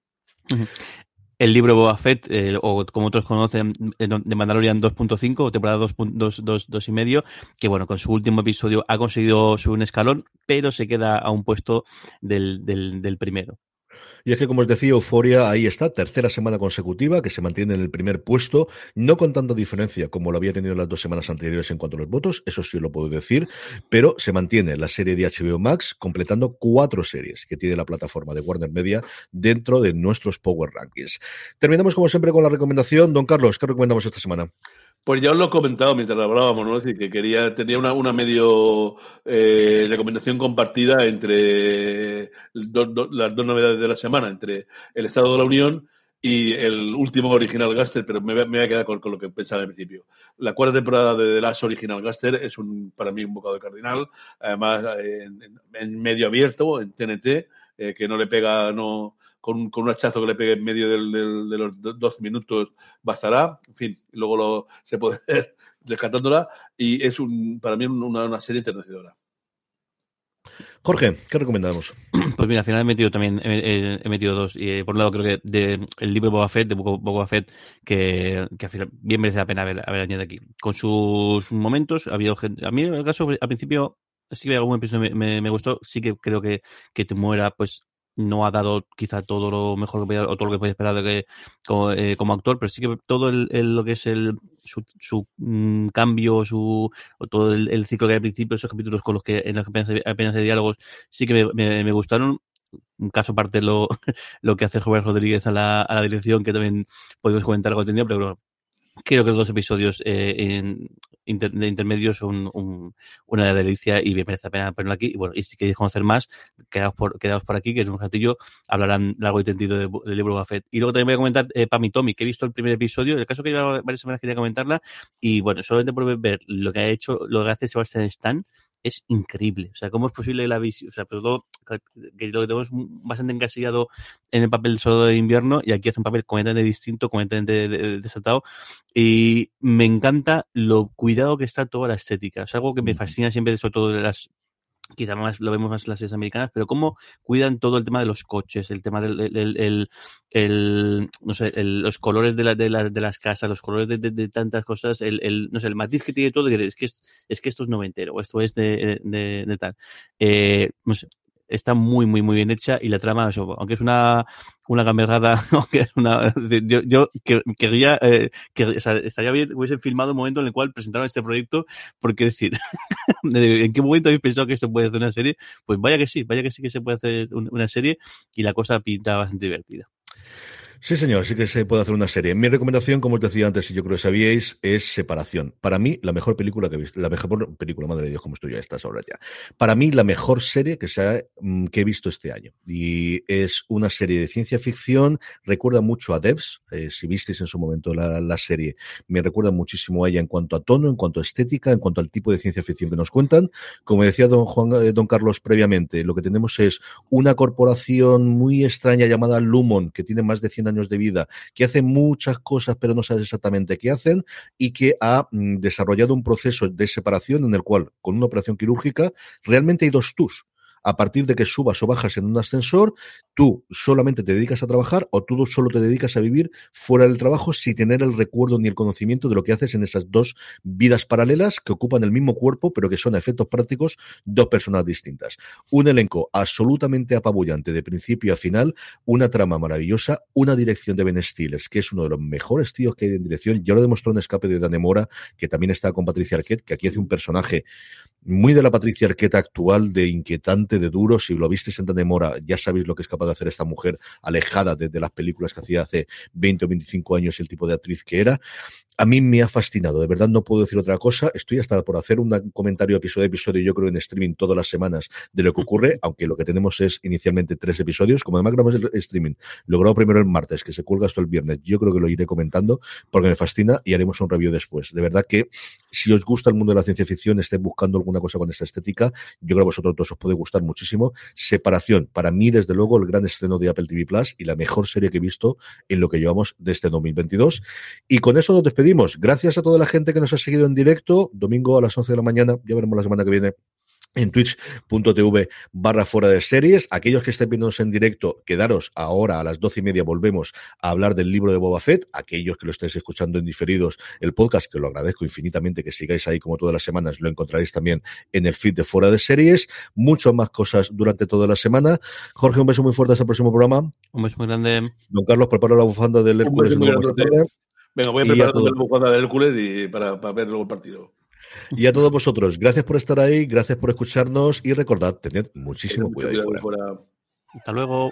El libro Boba Fett, eh, o como otros conocen, de Mandalorian 2.5, temporada 2.2 y medio, que bueno, con su último episodio ha conseguido subir un escalón, pero se queda a un puesto del, del, del primero. Y es que, como os decía, Euforia ahí está, tercera semana consecutiva, que se mantiene en el primer puesto, no con tanta diferencia como lo había tenido las dos semanas anteriores en cuanto a los votos, eso sí lo puedo decir, pero se mantiene la serie de HBO Max, completando cuatro series que tiene la plataforma de Warner Media dentro de nuestros Power Rankings. Terminamos, como siempre, con la recomendación. Don Carlos, ¿qué recomendamos esta semana? Pues ya os lo he comentado mientras hablábamos, ¿no? Es decir, que quería, tenía una, una medio eh, recomendación compartida entre las dos novedades de la semana, entre el Estado de la Unión y el último Original Gaster, pero me, voy a quedar con, lo que pensaba al principio. La cuarta temporada de The Last Original Gaster es un, para mí un bocado de cardinal, además en, medio abierto, en TNT, eh, que no le pega, no con, con, un hachazo que le pegue en medio del, de los dos minutos bastará. En fin, luego lo, se puede ver descartándola y es un, para mí una, una serie enternecedora. Jorge, ¿qué recomendamos? Pues mira, al final he metido también, he, metido dos. Y eh, por un lado creo que de, el libro de Boba Fett, de Boba Fett, que, que al final bien merece la pena haber, haber añadido aquí. Con sus momentos, ha habido gente, a mí en el caso, al principio, sí que algún episodio me, me, gustó, sí que creo que, que te muera, pues no ha dado quizá todo lo mejor que podía, o todo lo que podía esperar de que, como, eh, como, actor, pero sí que todo el, lo que es el su, su mm, cambio, su o todo el, ciclo que hay al principio, esos capítulos con los que en los que apenas, apenas hay diálogos, sí que me, me, gustaron. Un caso aparte lo, lo que hace Robert Rodríguez a la, a la dirección, que también podemos comentar algo tenido, pero bueno, creo que los dos episodios eh, en, de intermedios son una delicia y me merece la pena ponerlo aquí. Y bueno, y si queréis conocer más, quedaos por, quedaos por aquí, que en un ratillo hablarán largo y tendido del libro Buffett. Y luego también voy a comentar eh, Pam Tommy, que he visto el primer episodio, el caso que lleva varias semanas quería comentarla, y bueno, solamente por ver lo que ha hecho, lo que hace Sebastian Stan, es increíble. O sea, cómo es posible la visión, o sea, pero todo, que lo que tenemos bastante encasillado en el papel solo de invierno y aquí hace un papel completamente distinto, completamente desatado y me encanta lo cuidado que está toda la estética. Es algo que me fascina siempre, sobre todo de las quizá más lo vemos más en las series americanas, pero cómo cuidan todo el tema de los coches, el tema del el, el, sé, los colores de, la, de, la, de, las casas, los colores de, tantas cosas, el, no sé, el matiz que tiene todo, es que, es, es que esto es noventero, esto es de, de, tal. Eh, no sé, está muy, muy, muy bien hecha y la trama, aunque es una, una gamerrada, aunque es una, yo, yo querría, eh, que, o sea, estaría bien, hubiese filmado un momento en el cual presentaron este proyecto, porque decir, ¿en qué momento habéis pensado que esto puede hacer una serie? Pues vaya que sí, vaya que sí que se puede hacer una serie y la cosa pinta bastante divertida. Sí, señor, sí que se puede hacer una serie. Mi recomendación, como os decía antes, y yo creo que sabíais, es Separación. Para mí, la mejor película que he visto, la mejor película, madre de Dios, como estoy yo a estas horas ya. Para mí, la mejor serie que, se mm, que he visto este año. Y es una serie de ciencia ficción, recuerda mucho a Devs, eh, si visteis en su momento la, la, serie, me recuerda muchísimo a ella en cuanto a tono, en cuanto a estética, en cuanto al tipo de ciencia ficción que nos cuentan. Como decía don Juan, eh, don Carlos previamente, lo que tenemos es una corporación muy extraña llamada Lumon, que tiene más de 100 años de vida, que hace muchas cosas pero no sabes exactamente qué hacen y que ha mm, desarrollado un proceso de separación en el cual, con una operación quirúrgica, realmente hay dos tus a partir de que subas o bajas en un ascensor, tú solamente te dedicas a trabajar o tú solo te dedicas a vivir fuera del trabajo sin tener el recuerdo ni el conocimiento de lo que haces en esas dos vidas paralelas que ocupan el mismo cuerpo, pero que son a efectos prácticos dos personas distintas. Un elenco absolutamente apabullante de principio a final, una trama maravillosa, una dirección de Ben Stillers, que es uno de los mejores tíos que hay en dirección. Ya lo demostró en Escape de Danemora, que también está con Patricia Arquette, que aquí hace un personaje muy de la Patricia Arquette actual, de inquietante, de duro. Si lo viste en Danemora, ya sabéis lo que es capaz de hacer esta mujer alejada de, de las películas que hacía hace 20 o 25 años y el tipo de actriz que era a mí me ha fascinado, de verdad no puedo decir otra cosa. Estoy hasta por hacer un comentario episodio a episodio, yo creo en streaming todas las semanas de lo que ocurre, aunque lo que tenemos es inicialmente tres episodios. Como además grabamos el streaming, logrado primero el martes, que se cuelga hasta el viernes, yo creo que lo iré comentando porque me fascina y haremos un review después. De verdad que si os gusta el mundo de la ciencia ficción, estén buscando alguna cosa con esta estética, yo creo que a vosotros dos os puede gustar muchísimo. Separación, para mí desde luego el gran estreno de Apple TV Plus y la mejor serie que he visto en lo que llevamos de este 2022. Y con eso nos despedimos Gracias a toda la gente que nos ha seguido en directo. Domingo a las 11 de la mañana. Ya veremos la semana que viene en twitch.tv barra fuera de series. Aquellos que estén viéndonos en directo, quedaros ahora a las doce y media, volvemos a hablar del libro de Boba Fett. Aquellos que lo estéis escuchando en diferidos, el podcast, que lo agradezco infinitamente que sigáis ahí como todas las semanas, lo encontraréis también en el feed de fuera de series. Muchas más cosas durante toda la semana. Jorge, un beso muy fuerte hasta el próximo programa. Un beso muy grande. Don Carlos, prepara la bufanda del Hércules. Venga, voy a preparar la bufanda de Hércules y para, para ver luego el partido. Y a todos vosotros, gracias por estar ahí, gracias por escucharnos y recordad, tened muchísimo cuidado, cuidado fuera. fuera. Hasta luego.